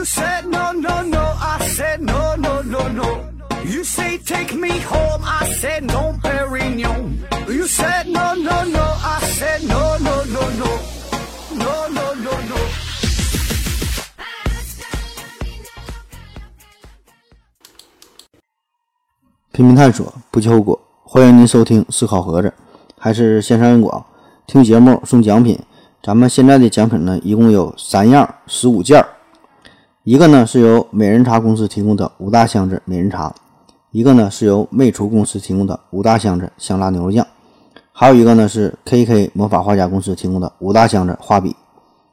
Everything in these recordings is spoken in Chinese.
You said no, no, no. I said no, no, no, no. You say take me home. I said no, Perignon. You said no, no, no. I said no, no, no, no. No, no, no, no. no 拼命探索，不求后果。欢迎您收听思考盒子，还是线上硬广，听节目送奖品。咱们现在的奖品呢，一共有三样，十五件儿。一个呢是由美人茶公司提供的五大箱子美人茶，一个呢是由魅厨公司提供的五大箱子香辣牛肉酱，还有一个呢是 KK 魔法画家公司提供的五大箱子画笔。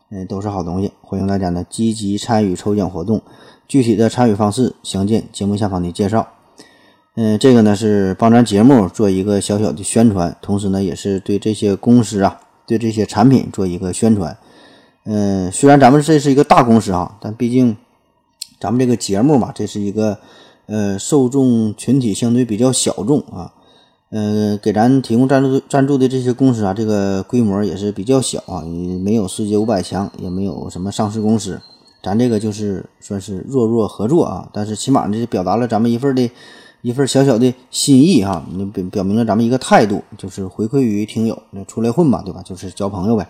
嗯，都是好东西，欢迎大家呢积极参与抽奖活动。具体的参与方式详见节目下方的介绍。嗯，这个呢是帮咱节目做一个小小的宣传，同时呢也是对这些公司啊，对这些产品做一个宣传。嗯，虽然咱们这是一个大公司啊，但毕竟咱们这个节目嘛，这是一个呃受众群体相对比较小众啊。呃，给咱提供赞助赞助的这些公司啊，这个规模也是比较小啊，也没有世界五百强，也没有什么上市公司。咱这个就是算是弱弱合作啊，但是起码这表达了咱们一份的一份小小的心意哈，你表表明了咱们一个态度，就是回馈于听友，那出来混吧，对吧？就是交朋友呗。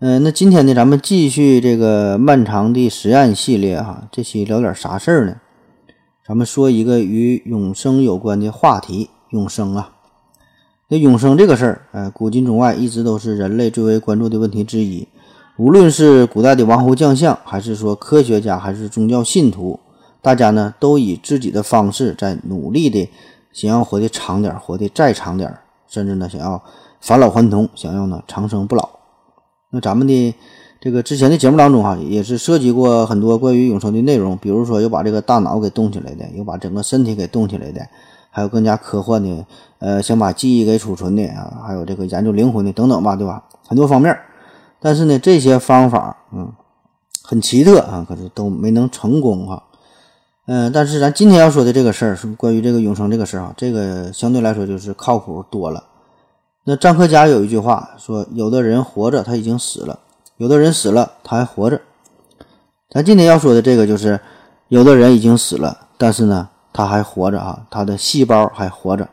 嗯，那今天呢，咱们继续这个漫长的实验系列哈，这期聊点啥事儿呢？咱们说一个与永生有关的话题。永生啊，那永生这个事儿，呃，古今中外一直都是人类最为关注的问题之一。无论是古代的王侯将相，还是说科学家，还是宗教信徒，大家呢都以自己的方式在努力的想要活得长点，活得再长点，甚至呢想要返老还童，想要呢长生不老。那咱们的这个之前的节目当中哈，也是涉及过很多关于永生的内容，比如说有把这个大脑给冻起来的，有把整个身体给冻起来的。还有更加科幻的，呃，想把记忆给储存的啊，还有这个研究灵魂的等等吧，对吧？很多方面，但是呢，这些方法，嗯，很奇特啊，可是都没能成功哈。嗯，但是咱今天要说的这个事儿，是关于这个永生这个事儿啊，这个相对来说就是靠谱多了。那张克家有一句话说：“有的人活着他已经死了，有的人死了他还活着。”咱今天要说的这个就是，有的人已经死了，但是呢。他还活着啊，他的细胞还活着，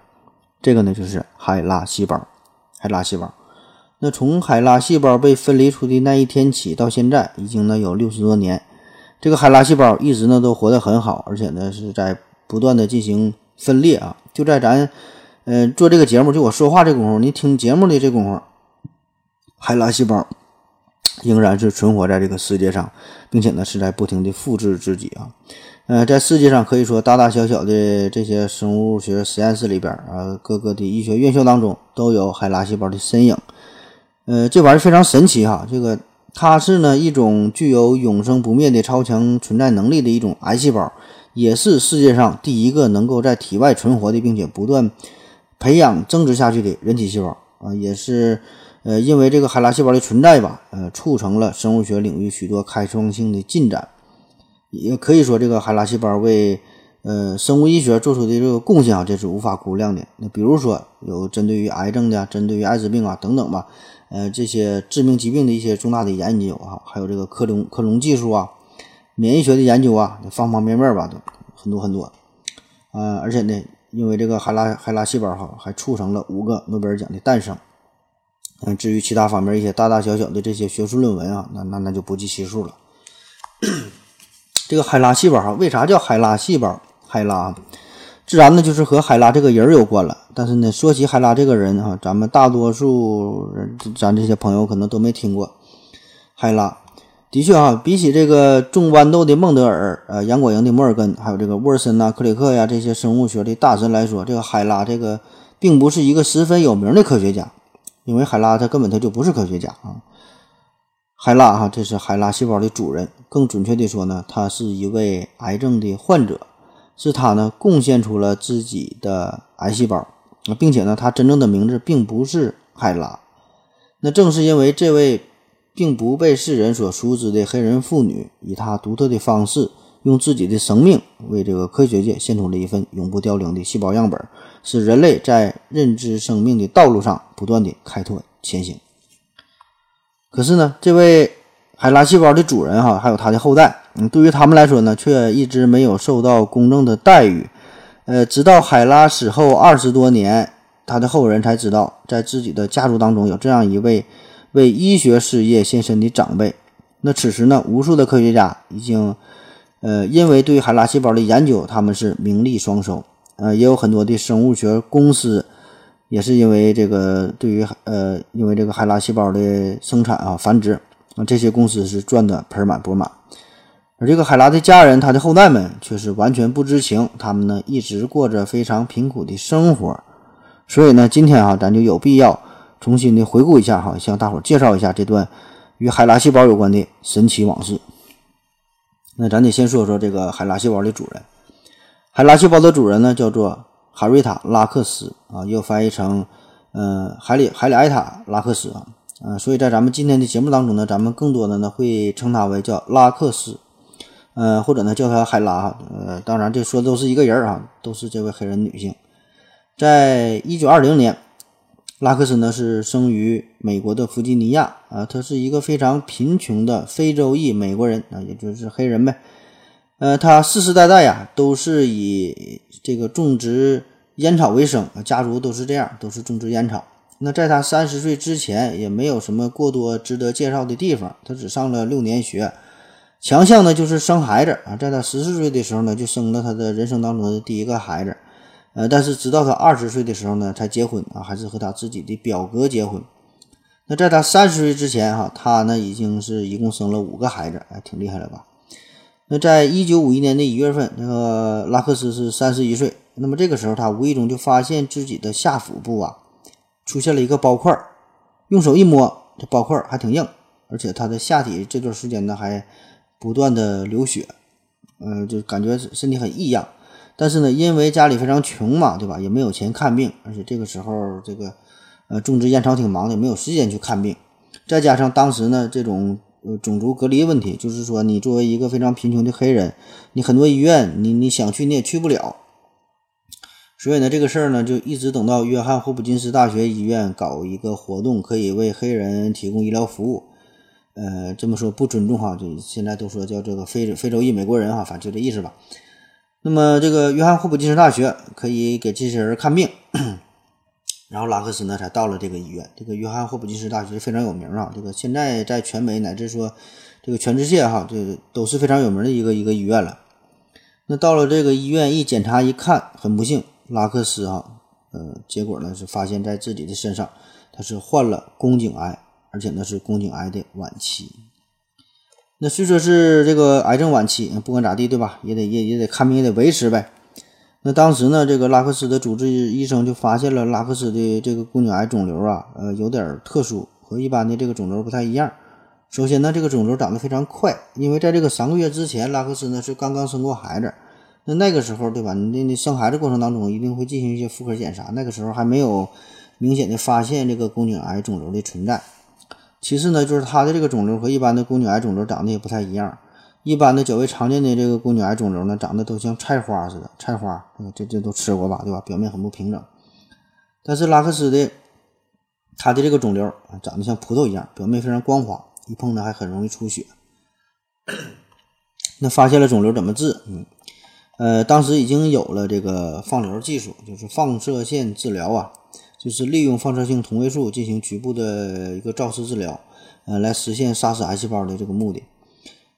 这个呢就是海拉细胞。海拉细胞，那从海拉细胞被分离出的那一天起到现在，已经呢有六十多年。这个海拉细胞一直呢都活得很好，而且呢是在不断的进行分裂啊。就在咱嗯做这个节目，就我说话这功夫，你听节目的这功夫，海拉细胞仍然是存活在这个世界上，并且呢是在不停的复制自己啊。呃，在世界上可以说大大小小的这些生物学实验室里边啊，各个的医学院校当中都有海拉细胞的身影。呃，这玩意儿非常神奇哈，这个它是呢一种具有永生不灭的超强存在能力的一种癌细胞，也是世界上第一个能够在体外存活的，并且不断培养增殖下去的人体细胞啊，也是呃因为这个海拉细胞的存在吧，呃，促成了生物学领域许多开创性的进展。也可以说，这个海拉细胞为呃生物医学做出的这个贡献啊，这是无法估量的。那比如说，有针对于癌症的、针对于艾滋病啊等等吧，呃这些致命疾病的一些重大的研究啊，还有这个克隆克隆技术啊、免疫学的研究啊，方方面面吧，都很多很多。啊，而且呢，因为这个海拉海拉细胞哈，还促成了五个诺贝尔奖的诞生。嗯，至于其他方面一些大大小小的这些学术论文啊，那那那就不计其数了。这个海拉细胞哈，为啥叫海拉细胞？海拉，自然呢就是和海拉这个人有关了。但是呢，说起海拉这个人哈，咱们大多数人，咱这些朋友可能都没听过。海拉的确哈，比起这个种豌豆的孟德尔、呃杨果蝇的摩尔根，还有这个沃尔森呐、克里克呀这些生物学的大神来说，这个海拉这个并不是一个十分有名的科学家，因为海拉他根本他就不是科学家啊。海拉哈，这是海拉细胞的主人。更准确的说呢，他是一位癌症的患者，是他呢贡献出了自己的癌细胞，并且呢，他真正的名字并不是海拉。那正是因为这位并不被世人所熟知的黑人妇女，以她独特的方式，用自己的生命为这个科学界献出了一份永不凋零的细胞样本，使人类在认知生命的道路上不断的开拓前行。可是呢，这位海拉细胞的主人哈，还有他的后代，嗯，对于他们来说呢，却一直没有受到公正的待遇。呃，直到海拉死后二十多年，他的后人才知道，在自己的家族当中有这样一位为医学事业献身的长辈。那此时呢，无数的科学家已经，呃，因为对海拉细胞的研究，他们是名利双收。呃，也有很多的生物学公司，也是因为这个对于呃，因为这个海拉细胞的生产啊、繁殖啊，这些公司是赚得盆满钵满。而这个海拉的家人，他的后代们却是完全不知情，他们呢一直过着非常贫苦的生活。所以呢，今天啊，咱就有必要重新的回顾一下哈，向大伙介绍一下这段。与海拉细胞有关的神奇往事。那咱得先说说这个海拉细胞的主人。海拉细胞的主人呢，叫做哈瑞塔·拉克斯啊，又翻译成呃海里海里埃塔·拉克斯啊。呃，所以在咱们今天的节目当中呢，咱们更多的呢会称他为叫拉克斯，呃，或者呢叫他海拉。呃，当然这说的都是一个人啊，都是这位黑人女性。在一九二零年。拉克斯呢是生于美国的弗吉尼亚啊，他是一个非常贫穷的非洲裔美国人啊，也就是黑人呗。呃，他世世代代呀都是以这个种植烟草为生，家族都是这样，都是种植烟草。那在他三十岁之前，也没有什么过多值得介绍的地方，他只上了六年学。强项呢就是生孩子啊，在他十四岁的时候呢，就生了他的人生当中的第一个孩子。呃，但是直到他二十岁的时候呢，才结婚啊，还是和他自己的表哥结婚。那在他三十岁之前，哈，他呢已经是一共生了五个孩子，哎，挺厉害了吧？那在一九五一年的一月份，那个拉克斯是三十一岁。那么这个时候，他无意中就发现自己的下腹部啊出现了一个包块，用手一摸，这包块还挺硬，而且他的下体这段时间呢还不断的流血，呃，就感觉身体很异样。但是呢，因为家里非常穷嘛，对吧？也没有钱看病，而且这个时候这个，呃，种植烟草挺忙的，没有时间去看病。再加上当时呢，这种呃种族隔离问题，就是说你作为一个非常贫穷的黑人，你很多医院你你想去你也去不了。所以呢，这个事儿呢，就一直等到约翰霍普金斯大学医院搞一个活动，可以为黑人提供医疗服务。呃，这么说不尊重哈，就现在都说叫这个非非洲裔美国人哈，反正就这意思吧。那么，这个约翰霍普金斯大学可以给这些人看病，然后拉克斯呢才到了这个医院。这个约翰霍普金斯大学非常有名啊，这个现在在全美乃至说这个全世界哈，这都是非常有名的一个一个医院了。那到了这个医院一检查一看，很不幸，拉克斯哈，呃，结果呢是发现在自己的身上他是患了宫颈癌，而且呢是宫颈癌的晚期。那虽说是这个癌症晚期，不管咋地，对吧？也得也也得看病，也得维持呗。那当时呢，这个拉克斯的主治医生就发现了拉克斯的这个宫颈癌肿瘤啊，呃，有点特殊，和一般的这个肿瘤不太一样。首先呢，这个肿瘤长得非常快，因为在这个三个月之前，拉克斯呢是刚刚生过孩子。那那个时候，对吧？你你生孩子过程当中一定会进行一些妇科检查，那个时候还没有明显的发现这个宫颈癌肿瘤的存在。其次呢，就是它的这个肿瘤和一般的宫颈癌肿瘤长得也不太一样。一般的较为常见的这个宫颈癌肿瘤呢，长得都像菜花似的，菜花，这这都吃过吧，对吧？表面很不平整。但是拉克斯的，他的这个肿瘤啊，长得像葡萄一样，表面非常光滑，一碰呢还很容易出血。那发现了肿瘤怎么治？嗯，呃，当时已经有了这个放疗技术，就是放射线治疗啊。就是利用放射性同位素进行局部的一个照射治疗，呃，来实现杀死癌细胞的这个目的。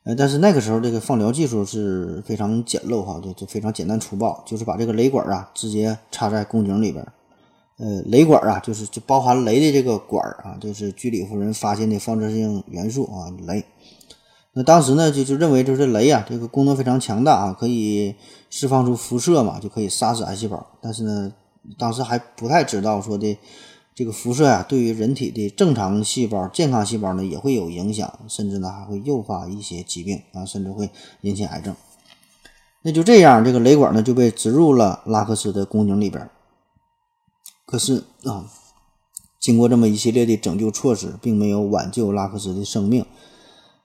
呃，但是那个时候这个放疗技术是非常简陋哈，就就非常简单粗暴，就是把这个雷管啊直接插在宫颈里边。呃，雷管啊就是就包含雷的这个管啊，就是居里夫人发现的放射性元素啊，镭。那当时呢就就认为就是镭啊这个功能非常强大啊，可以释放出辐射嘛，就可以杀死癌细胞。但是呢。当时还不太知道说的这个辐射呀，对于人体的正常细胞、健康细胞呢也会有影响，甚至呢还会诱发一些疾病啊，甚至会引起癌症。那就这样，这个雷管呢就被植入了拉克斯的宫颈里边。可是啊，经过这么一系列的拯救措施，并没有挽救拉克斯的生命。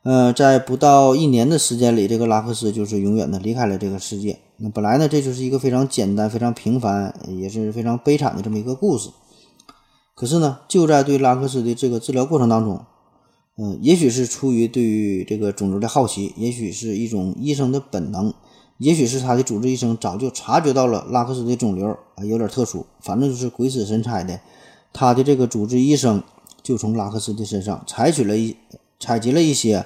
呃，在不到一年的时间里，这个拉克斯就是永远的离开了这个世界。那本来呢，这就是一个非常简单、非常平凡，也是非常悲惨的这么一个故事。可是呢，就在对拉克斯的这个治疗过程当中，嗯，也许是出于对于这个肿瘤的好奇，也许是一种医生的本能，也许是他的主治医生早就察觉到了拉克斯的肿瘤啊有点特殊，反正就是鬼使神差的，他的这个主治医生就从拉克斯的身上采取了一采集了一些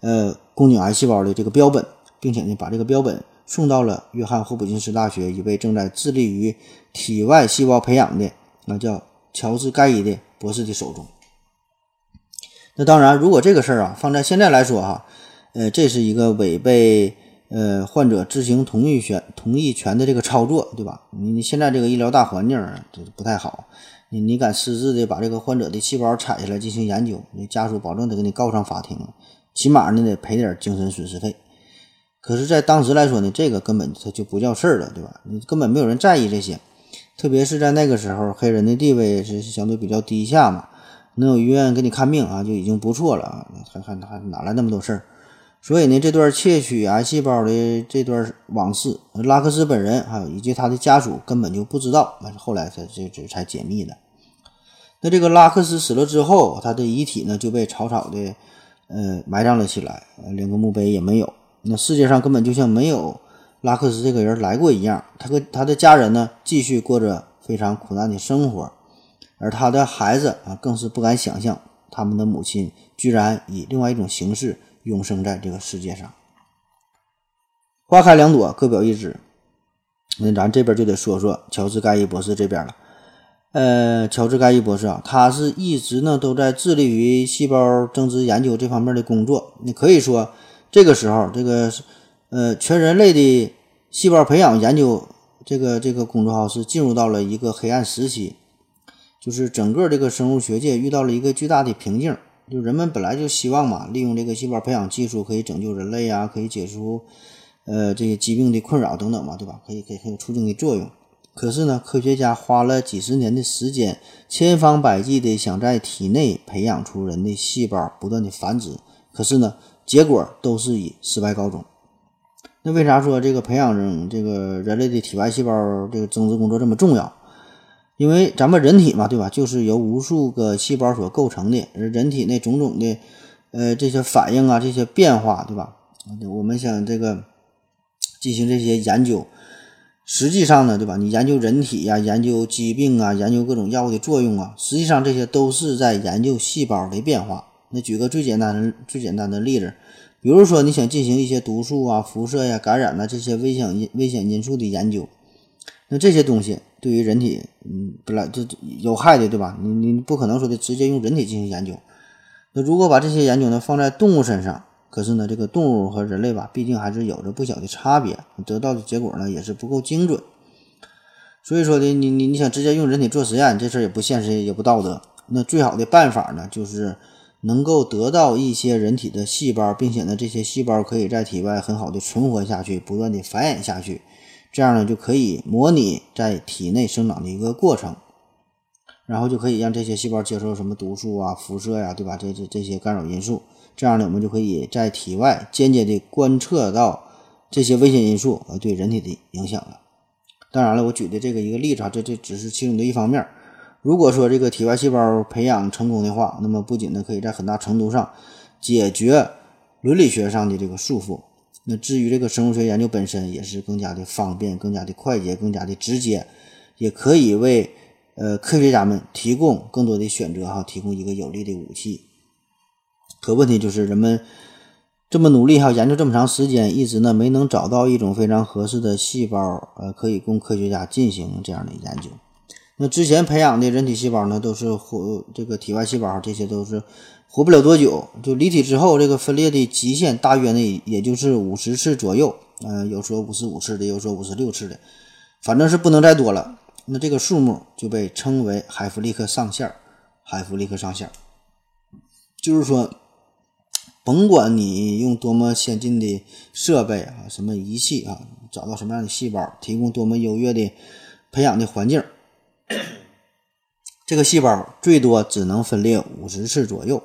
呃宫颈癌细胞的这个标本，并且呢把这个标本送到了约翰霍普金斯大学一位正在致力于体外细胞培养的那叫乔治盖伊的博士的手中。那当然，如果这个事儿啊放在现在来说哈，呃，这是一个违背呃患者知情同意权同意权的这个操作，对吧？你你现在这个医疗大环境这不太好，你你敢私自的把这个患者的细胞采下来进行研究，你家属保证得给你告上法庭，起码呢得赔点精神损失费。可是，在当时来说呢，这个根本它就不叫事儿了，对吧？你根本没有人在意这些，特别是在那个时候，黑人的地位是相对比较低下嘛。能有医院给你看病啊，就已经不错了啊，还还还哪来那么多事儿？所以呢，这段窃取癌细胞的这段往事，拉克斯本人还有以及他的家属根本就不知道，那是后来才这这才解密的。那这个拉克斯死了之后，他的遗体呢就被草草的呃埋葬了起来，连个墓碑也没有。那世界上根本就像没有拉克斯这个人来过一样。他和他的家人呢，继续过着非常苦难的生活。而他的孩子啊，更是不敢想象，他们的母亲居然以另外一种形式永生在这个世界上。花开两朵，各表一枝。那咱这边就得说说乔治·盖伊博士这边了。呃，乔治·盖伊博士啊，他是一直呢都在致力于细胞增殖研究这方面的工作。你可以说，这个时候，这个呃全人类的细胞培养研究这个这个工作号是进入到了一个黑暗时期。就是整个这个生物学界遇到了一个巨大的瓶颈，就人们本来就希望嘛，利用这个细胞培养技术可以拯救人类啊，可以解除呃这些疾病的困扰等等嘛，对吧？可以可以很有促进的作用。可是呢，科学家花了几十年的时间，千方百计的想在体内培养出人的细胞，不断的繁殖，可是呢，结果都是以失败告终。那为啥说这个培养人这个人类的体外细胞这个增殖工作这么重要？因为咱们人体嘛，对吧？就是由无数个细胞所构成的，而人体内种种的，呃，这些反应啊，这些变化，对吧？我们想这个进行这些研究，实际上呢，对吧？你研究人体呀，研究疾病啊，研究各种药物的作用啊，实际上这些都是在研究细胞的变化。那举个最简单的、最简单的例子，比如说你想进行一些毒素啊、辐射呀、感染呐这些危险因危险因素的研究，那这些东西。对于人体，嗯，本来就有害的，对吧？你你不可能说的直接用人体进行研究。那如果把这些研究呢放在动物身上，可是呢，这个动物和人类吧，毕竟还是有着不小的差别，得到的结果呢也是不够精准。所以说的，你你你想直接用人体做实验，这事儿也不现实，也不道德。那最好的办法呢，就是能够得到一些人体的细胞，并且呢，这些细胞可以在体外很好的存活下去，不断的繁衍下去。这样呢，就可以模拟在体内生长的一个过程，然后就可以让这些细胞接受什么毒素啊、辐射呀，对吧？这这这些干扰因素，这样呢，我们就可以在体外间接的观测到这些危险因素呃对人体的影响了。当然了，我举的这个一个例子啊，这这只是其中的一方面。如果说这个体外细胞培养成功的话，那么不仅呢，可以在很大程度上解决伦理学上的这个束缚。那至于这个生物学研究本身，也是更加的方便、更加的快捷、更加的直接，也可以为呃科学家们提供更多的选择哈，提供一个有力的武器。可问题就是人们这么努力哈，研究这么长时间，一直呢没能找到一种非常合适的细胞，呃，可以供科学家进行这样的研究。那之前培养的人体细胞呢，都是活这个体外细胞，这些都是。活不了多久，就离体之后，这个分裂的极限大约呢，也就是五十次左右。嗯，有说五十五次的，有说五十六次的，反正是不能再多了。那这个数目就被称为海弗利克上限。海弗利克上限，就是说，甭管你用多么先进的设备啊，什么仪器啊，找到什么样的细胞，提供多么优越的培养的环境。这个细胞最多只能分裂五十次左右，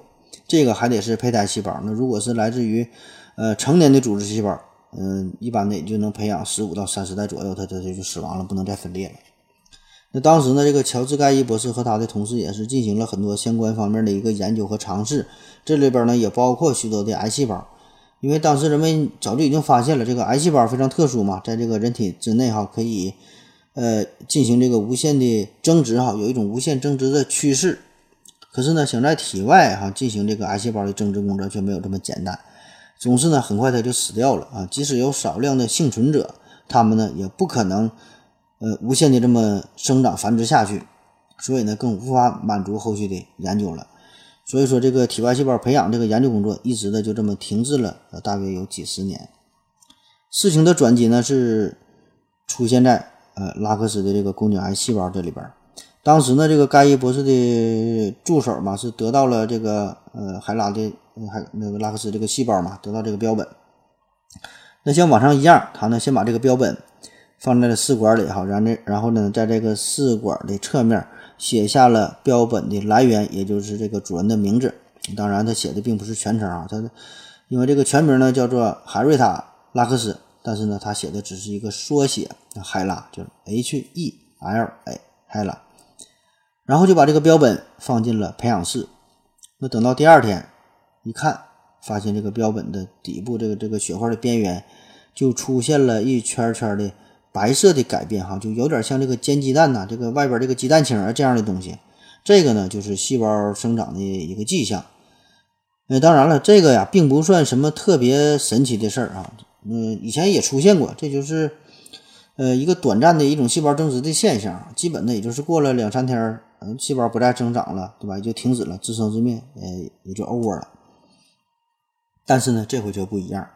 这个还得是胚胎细胞。那如果是来自于呃成年的组织细胞，嗯，一般的也就能培养十五到三十代左右，它它它就死亡了，不能再分裂了。那当时呢，这个乔治盖伊博士和他的同事也是进行了很多相关方面的一个研究和尝试，这里边呢也包括许多的癌细胞，因为当时人们早就已经发现了这个癌细胞非常特殊嘛，在这个人体之内哈可以呃进行这个无限的增殖哈，有一种无限增殖的趋势。可是呢，想在体外哈进行这个癌细胞的增殖工作却没有这么简单，总是呢很快它就死掉了啊，即使有少量的幸存者，他们呢也不可能。呃，无限的这么生长繁殖下去，所以呢，更无法满足后续的研究了。所以说，这个体外细胞培养这个研究工作一直的就这么停滞了，呃，大约有几十年。事情的转机呢是出现在呃拉克斯的这个宫颈癌细胞这里边。当时呢，这个盖伊博士的助手嘛是得到了这个呃海拉的海那个拉克斯这个细胞嘛，得到这个标本。那像往常一样，他呢先把这个标本。放在了试管里哈，然后然后呢，在这个试管的侧面写下了标本的来源，也就是这个主人的名字。当然，他写的并不是全称啊，他因为这个全名呢叫做海瑞塔·拉克斯，但是呢，他写的只是一个缩写，海拉，就是 H E L A，海拉。然后就把这个标本放进了培养室。那等到第二天一看，发现这个标本的底部这个这个雪花的边缘就出现了一圈圈的。白色的改变哈，就有点像这个煎鸡蛋呐，这个外边这个鸡蛋清啊这样的东西，这个呢就是细胞生长的一个迹象。那当然了，这个呀并不算什么特别神奇的事儿啊，嗯，以前也出现过，这就是呃一个短暂的一种细胞增殖的现象，基本呢也就是过了两三天，嗯，细胞不再增长了，对吧？也就停止了自生自灭，呃，也就 over 了。但是呢，这回就不一样，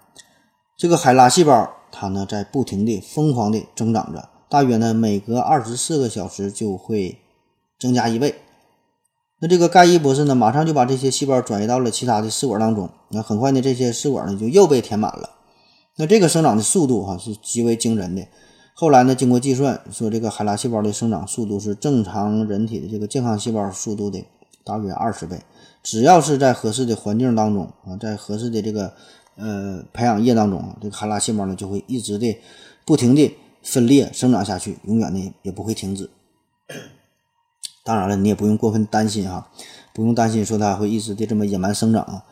这个海拉细胞。它呢在不停地疯狂地增长着，大约呢每隔二十四个小时就会增加一倍。那这个盖伊博士呢，马上就把这些细胞转移到了其他的试管当中。那很快呢，这些试管呢就又被填满了。那这个生长的速度哈是极为惊人的。后来呢，经过计算，说这个海拉细胞的生长速度是正常人体的这个健康细胞速度的大约二十倍。只要是在合适的环境当中啊，在合适的这个。呃，培养液当中啊，这个海拉细胞呢就会一直的不停的分裂生长下去，永远的也不会停止。当然了，你也不用过分担心哈，不用担心说它会一直的这么野蛮生长啊。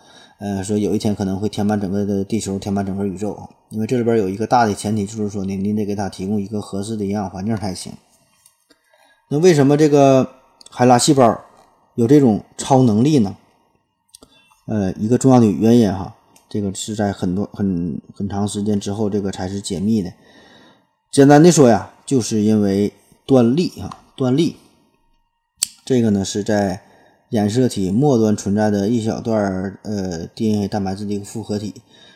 呃，说有一天可能会填满整个的地球，填满整个宇宙。因为这里边有一个大的前提，就是说呢，你得给它提供一个合适的营养环境才行。那为什么这个海拉细胞有这种超能力呢？呃，一个重要的原因哈。这个是在很多很很长时间之后，这个才是解密的。简单的说呀，就是因为断粒啊，断粒，这个呢是在染色体末端存在的一小段呃 DNA 蛋白质的一个复合体。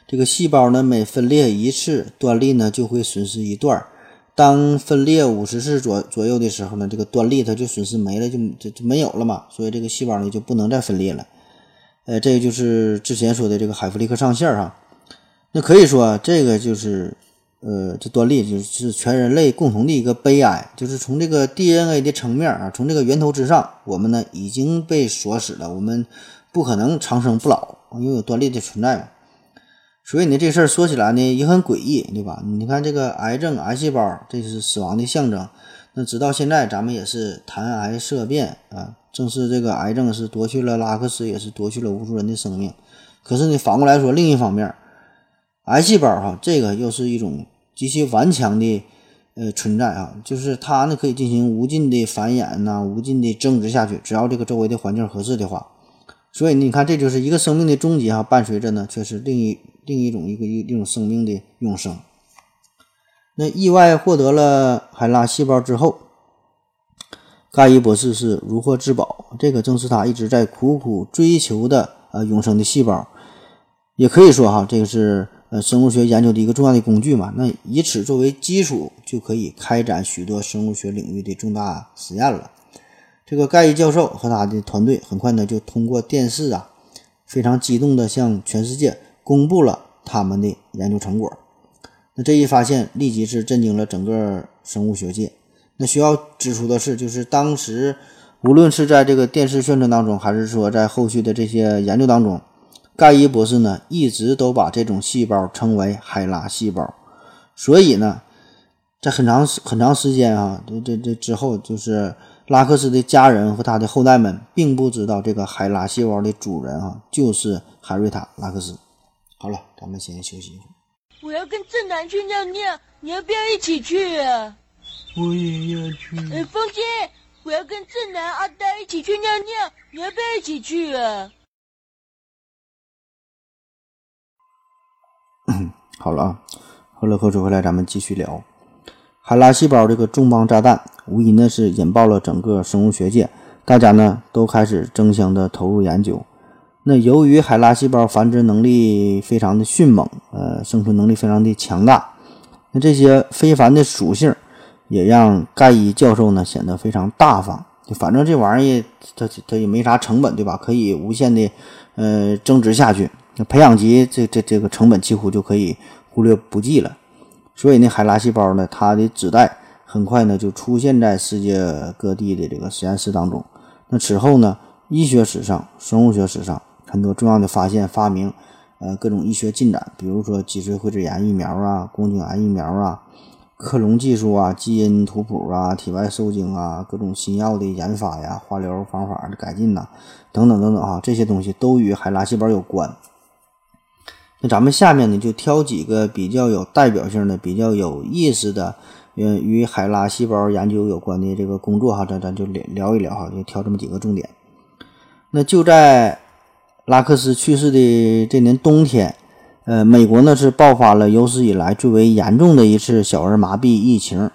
这个细胞呢每分裂一次，端粒呢就会损失一段。当分裂五十次左左右的时候呢，这个端粒它就损失没了，就就就没有了嘛。所以这个细胞呢就不能再分裂了。呃，这个就是之前说的这个海弗利克上限哈，那可以说这个就是，呃，这端粒就是全人类共同的一个悲哀，就是从这个 DNA 的层面啊，从这个源头之上，我们呢已经被锁死了，我们不可能长生不老，因为有端粒的存在嘛。所以呢，这事儿说起来呢也很诡异，对吧？你看这个癌症、癌细胞，这是死亡的象征。那直到现在，咱们也是谈癌色变啊。正是这个癌症是夺去了拉克斯，也是夺去了无数人的生命。可是呢，反过来说，另一方面，癌细胞哈，这个又是一种极其顽强的呃存在啊，就是它呢可以进行无尽的繁衍呐，无尽的增殖下去，只要这个周围的环境合适的话。所以你看，这就是一个生命的终结哈，伴随着呢却是另一另一种一个一一种生命的永生。那意外获得了海拉细胞之后。盖伊博士是如获至宝，这个正是他一直在苦苦追求的呃永生的细胞，也可以说哈，这个是呃生物学研究的一个重要的工具嘛。那以此作为基础，就可以开展许多生物学领域的重大实验了。这个盖伊教授和他的团队很快呢就通过电视啊，非常激动地向全世界公布了他们的研究成果。那这一发现立即是震惊了整个生物学界。那需要指出的是，就是当时无论是在这个电视宣传当中，还是说在后续的这些研究当中，盖伊博士呢一直都把这种细胞称为海拉细胞。所以呢，在很长时很长时间啊，这这这之后，就是拉克斯的家人和他的后代们并不知道这个海拉细胞的主人啊，就是海瑞塔·拉克斯。好了，咱们先休息一会儿。我要跟正南去尿尿，你要不要一起去啊？我也要去。哎，风心，我要跟正南、阿呆一起去尿尿，你要不要一起去啊？好了啊，喝了口水回来，咱们继续聊。海拉细胞这个重磅炸弹，无疑呢是引爆了整个生物学界，大家呢都开始争相的投入研究。那由于海拉细胞繁殖能力非常的迅猛，呃，生存能力非常的强大，那这些非凡的属性也让盖伊教授呢显得非常大方。就反正这玩意儿，它它也没啥成本，对吧？可以无限的呃增值下去。那培养基这这这个成本几乎就可以忽略不计了，所以呢，海拉细胞呢，它的子代很快呢就出现在世界各地的这个实验室当中。那此后呢，医学史上、生物学史上很多重要的发现、发明，呃，各种医学进展，比如说脊髓灰质炎疫苗啊、宫颈癌疫苗啊、克隆技术啊、基因图谱啊、体外受精啊、各种新药的研发呀、化疗方法的改进呐，等等等等啊，这些东西都与海拉细胞有关。那咱们下面呢，就挑几个比较有代表性的、比较有意思的，嗯，与海拉细胞研究有关的这个工作哈，咱咱就聊聊一聊哈，就挑这么几个重点。那就在拉克斯去世的这年冬天，呃，美国呢是爆发了有史以来最为严重的一次小儿麻痹疫情。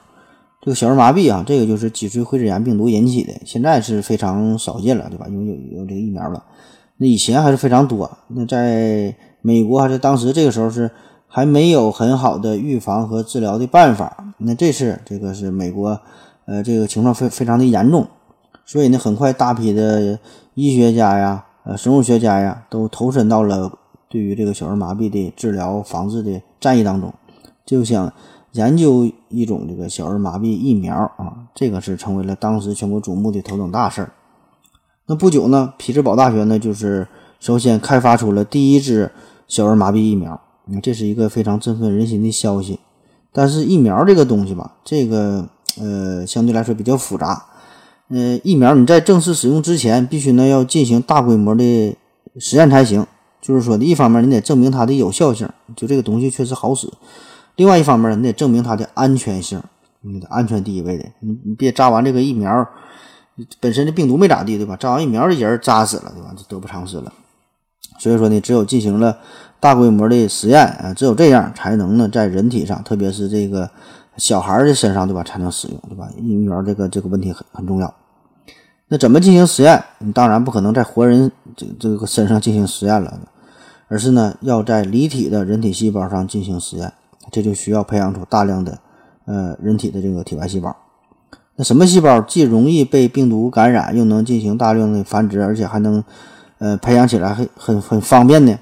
这个小儿麻痹啊，这个就是脊髓灰质炎病毒引起的，现在是非常少见了，对吧？因为有有这个疫苗了。那以前还是非常多。那在美国还是当时这个时候是还没有很好的预防和治疗的办法。那这次这个是美国，呃，这个情况非非常的严重，所以呢，很快大批的医学家呀、呃，生物学家呀，都投身到了对于这个小儿麻痹的治疗防治的战役当中，就想研究一种这个小儿麻痹疫苗啊，这个是成为了当时全国瞩目的头等大事儿。那不久呢，匹兹堡大学呢，就是首先开发出了第一支小儿麻痹疫苗。你，这是一个非常振奋人心的消息。但是疫苗这个东西吧，这个呃相对来说比较复杂。呃，疫苗你在正式使用之前，必须呢要进行大规模的实验才行。就是说一方面，你得证明它的有效性，就这个东西确实好使；另外一方面，你得证明它的安全性，你得安全第一位的。你你别扎完这个疫苗。本身的病毒没咋地，对吧？扎完疫苗的人扎死了，对吧？就得不偿失了。所以说呢，只有进行了大规模的实验啊，只有这样才能呢，在人体上，特别是这个小孩的身上，对吧？才能使用，对吧？疫苗这个这个问题很很重要。那怎么进行实验？你当然不可能在活人这这个身上进行实验了，而是呢，要在离体的人体细胞上进行实验。这就需要培养出大量的呃人体的这个体外细胞。那什么细胞既容易被病毒感染，又能进行大量的繁殖，而且还能，呃，培养起来很很很方便呢？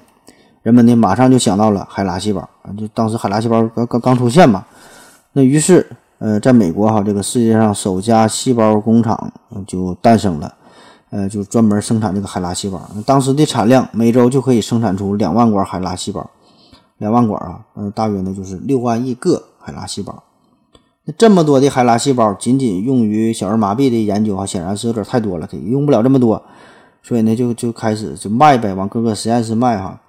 人们呢马上就想到了海拉细胞啊，就当时海拉细胞刚刚刚出现嘛。那于是，呃，在美国哈，这个世界上首家细胞工厂就诞生了，呃，就专门生产这个海拉细胞。当时的产量每周就可以生产出两万管海拉细胞，两万管啊，呃，大约呢就是六万亿个海拉细胞。那这么多的海拉细胞，仅仅用于小儿麻痹的研究，哈，显然是有点太多了，它用不了这么多，所以呢，就就开始就卖呗，往各个实验室卖，哈。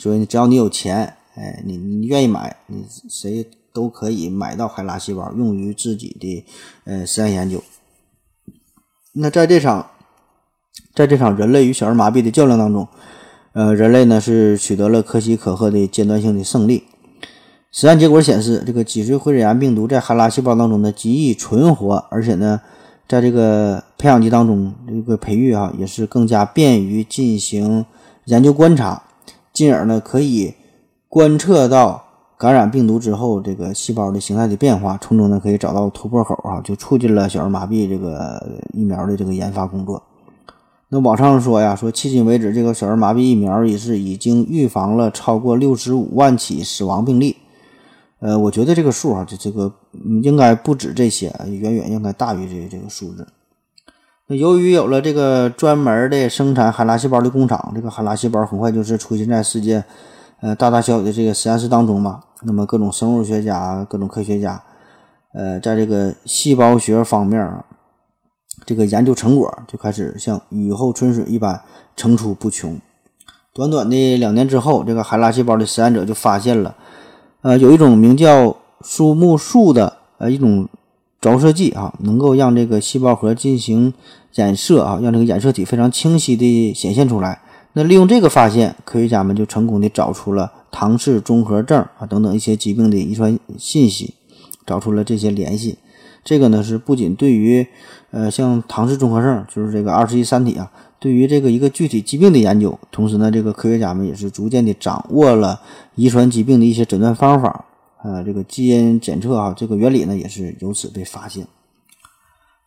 所以只要你有钱，哎，你你愿意买，你谁都可以买到海拉细胞，用于自己的呃实验研究。那在这场，在这场人类与小儿麻痹的较量当中，呃，人类呢是取得了可喜可贺的阶段性的胜利。实验结果显示，这个脊髓灰质炎病毒在海拉细胞当中呢极易存活，而且呢，在这个培养基当中这个培育啊，也是更加便于进行研究观察，进而呢可以观测到感染病毒之后这个细胞的形态的变化，从中呢可以找到突破口啊，就促进了小儿麻痹这个疫苗的这个研发工作。那网上说呀，说迄今为止，这个小儿麻痹疫苗也是已经预防了超过六十五万起死亡病例。呃，我觉得这个数啊，这这个应该不止这些，远远应该大于这这个数字。由于有了这个专门的生产海拉细胞的工厂，这个海拉细胞很快就是出现在世界呃大大小小的这个实验室当中嘛。那么各种生物学家、各种科学家，呃，在这个细胞学方面啊，这个研究成果就开始像雨后春笋一般层出不穷。短短的两年之后，这个海拉细胞的实验者就发现了，呃，有一种名叫苏木素的呃一种着色剂啊，能够让这个细胞核进行染色啊，让这个染色体非常清晰地显现出来。那利用这个发现，科学家们就成功地找出了唐氏综合症啊等等一些疾病的遗传信息，找出了这些联系。这个呢是不仅对于呃像唐氏综合症，就是这个二十一三体啊，对于这个一个具体疾病的研究，同时呢，这个科学家们也是逐渐地掌握了遗传疾病的一些诊断方法。呃，这个基因检测啊，这个原理呢也是由此被发现。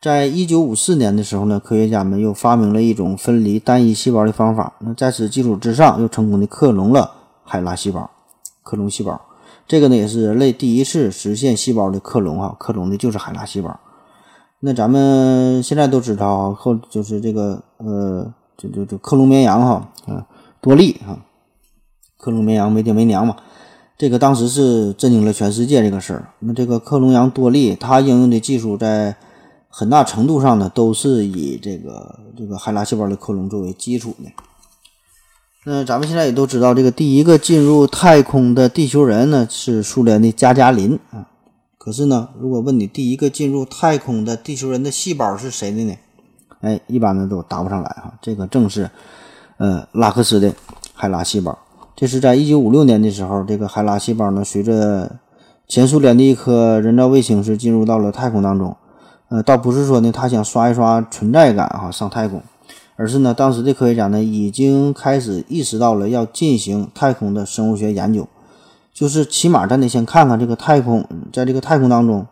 在一九五四年的时候呢，科学家们又发明了一种分离单一细胞的方法。那在此基础之上，又成功的克隆了海拉细胞，克隆细胞。这个呢，也是人类第一次实现细胞的克隆啊，克隆的就是海拉细胞。那咱们现在都知道，后就是这个呃，就就就克隆绵羊哈，啊，多利哈，克隆绵羊没爹没娘嘛。这个当时是震惊了全世界这个事儿。那这个克隆羊多利，它应用的技术在很大程度上呢，都是以这个这个海拉细胞的克隆作为基础的。那咱们现在也都知道，这个第一个进入太空的地球人呢是苏联的加加林啊。可是呢，如果问你第一个进入太空的地球人的细胞是谁的呢？哎，一般的都答不上来哈。这个正是呃拉克斯的海拉细胞。这是在一九五六年的时候，这个海拉细胞呢，随着前苏联的一颗人造卫星是进入到了太空当中。呃，倒不是说呢，他想刷一刷存在感哈，上太空，而是呢，当时的科学家呢，已经开始意识到了要进行太空的生物学研究，就是起码咱得先看看这个太空，在这个太空当中，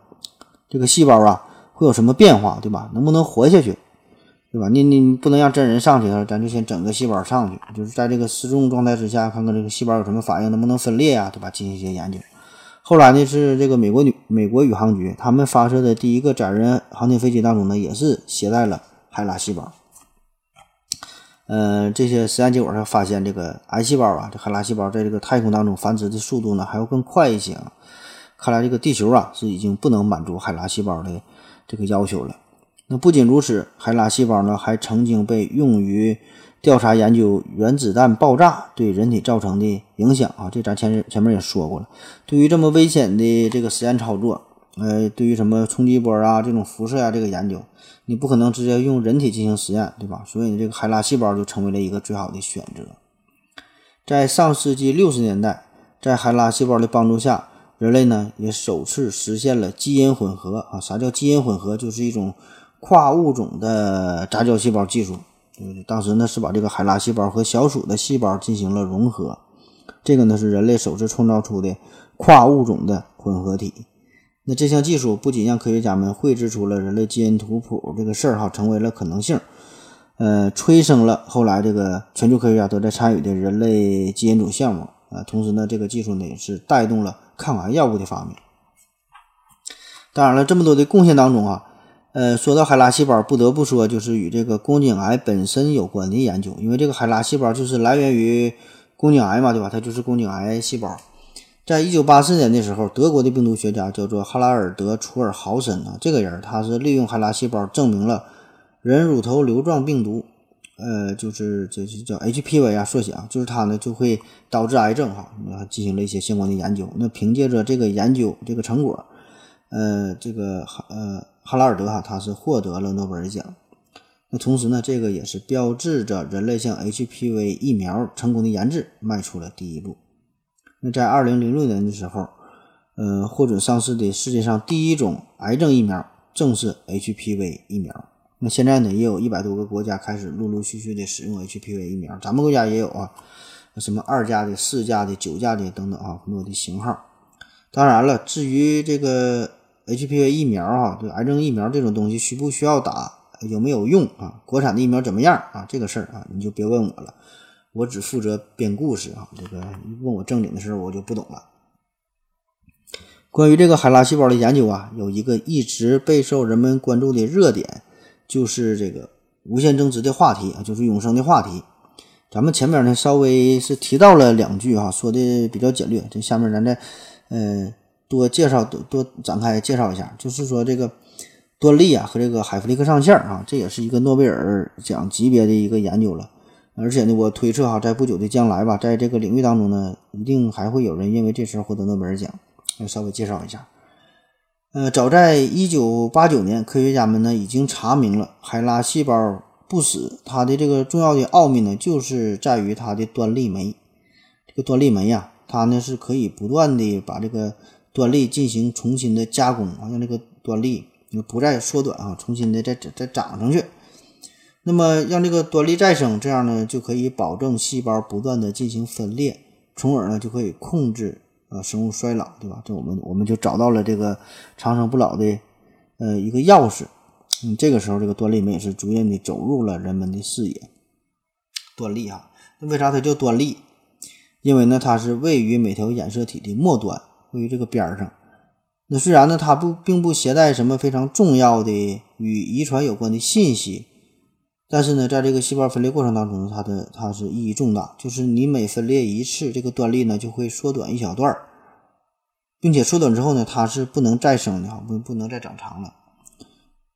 这个细胞啊会有什么变化，对吧？能不能活下去，对吧？你你不能让真人上去啊，咱就先整个细胞上去，就是在这个失重状态之下，看看这个细胞有什么反应，能不能分裂啊，对吧？进行一些研究。后来呢，是这个美国女美国宇航局他们发射的第一个载人航天飞机当中呢，也是携带了海拉细胞。呃，这些实验结果上发现，这个癌细胞啊，这海拉细胞在这个太空当中繁殖的速度呢，还要更快一些啊。看来这个地球啊，是已经不能满足海拉细胞的这个要求了。那不仅如此，海拉细胞呢，还曾经被用于。调查研究原子弹爆炸对人体造成的影响啊，这咱前前面也说过了。对于这么危险的这个实验操作，呃，对于什么冲击波啊、这种辐射啊这个研究，你不可能直接用人体进行实验，对吧？所以这个海拉细胞就成为了一个最好的选择。在上世纪六十年代，在海拉细胞的帮助下，人类呢也首次实现了基因混合啊。啥叫基因混合？就是一种跨物种的杂交细胞技术。当时呢是把这个海拉细胞和小鼠的细胞进行了融合，这个呢是人类首次创造出的跨物种的混合体。那这项技术不仅让科学家们绘制出了人类基因图谱这个事儿哈，成为了可能性，呃，催生了后来这个全球科学家都在参与的人类基因组项目啊。同时呢，这个技术呢也是带动了抗癌药物的发明。当然了，这么多的贡献当中啊。呃，说到海拉细胞，不得不说就是与这个宫颈癌本身有关的研究，因为这个海拉细胞就是来源于宫颈癌嘛，对吧？它就是宫颈癌细胞。在一九八四年的时候，德国的病毒学家叫做哈拉尔德·楚尔豪森啊，这个人他是利用海拉细胞证明了人乳头瘤状病毒，呃，就是这是叫 HPV 啊，缩写啊，就是它呢就会导致癌症哈，啊进行了一些相关的研究。那凭借着这个研究这个成果，呃，这个呃。哈拉尔德哈，他是获得了诺贝尔奖。那同时呢，这个也是标志着人类向 HPV 疫苗成功的研制迈出了第一步。那在二零零六年的时候，呃，获准上市的世界上第一种癌症疫苗正是 HPV 疫苗。那现在呢，也有一百多个国家开始陆陆续续的使用 HPV 疫苗，咱们国家也有啊，什么二价的、四价的、九价的等等啊，很多的型号。当然了，至于这个。HPV 疫苗啊，对癌症疫苗这种东西需不需要打，有没有用啊？国产的疫苗怎么样啊？这个事儿啊，你就别问我了，我只负责编故事啊。这个问我正经的事儿，我就不懂了。关于这个海拉细胞的研究啊，有一个一直备受人们关注的热点，就是这个无限增值的话题啊，就是永生的话题。咱们前面呢稍微是提到了两句哈，说的比较简略，这下面咱再嗯。多介绍多多展开介绍一下，就是说这个端粒啊和这个海弗利克上线啊，这也是一个诺贝尔奖级别的一个研究了。而且呢，我推测哈，在不久的将来吧，在这个领域当中呢，一定还会有人因为这事儿获得诺贝尔奖。稍微介绍一下，呃，早在一九八九年，科学家们呢已经查明了海拉细胞不死，它的这个重要的奥秘呢，就是在于它的端粒酶。这个端粒酶呀，它呢是可以不断的把这个端粒进行重新的加工，啊，让这个端粒不再缩短啊，重新的再再长上去。那么让这个端粒再生，这样呢就可以保证细胞不断的进行分裂，从而呢就可以控制呃生物衰老，对吧？这我们我们就找到了这个长生不老的呃一个钥匙。嗯，这个时候这个端粒酶也是逐渐的走入了人们的视野。端粒啊，那为啥它叫端粒？因为呢它是位于每条染色体的末端，位于这个边儿上。那虽然呢它不并不携带什么非常重要的与遗传有关的信息。但是呢，在这个细胞分裂过程当中，它的它是意义重大，就是你每分裂一次，这个端粒呢就会缩短一小段儿，并且缩短之后呢，它是不能再生的哈，不不能再长长了。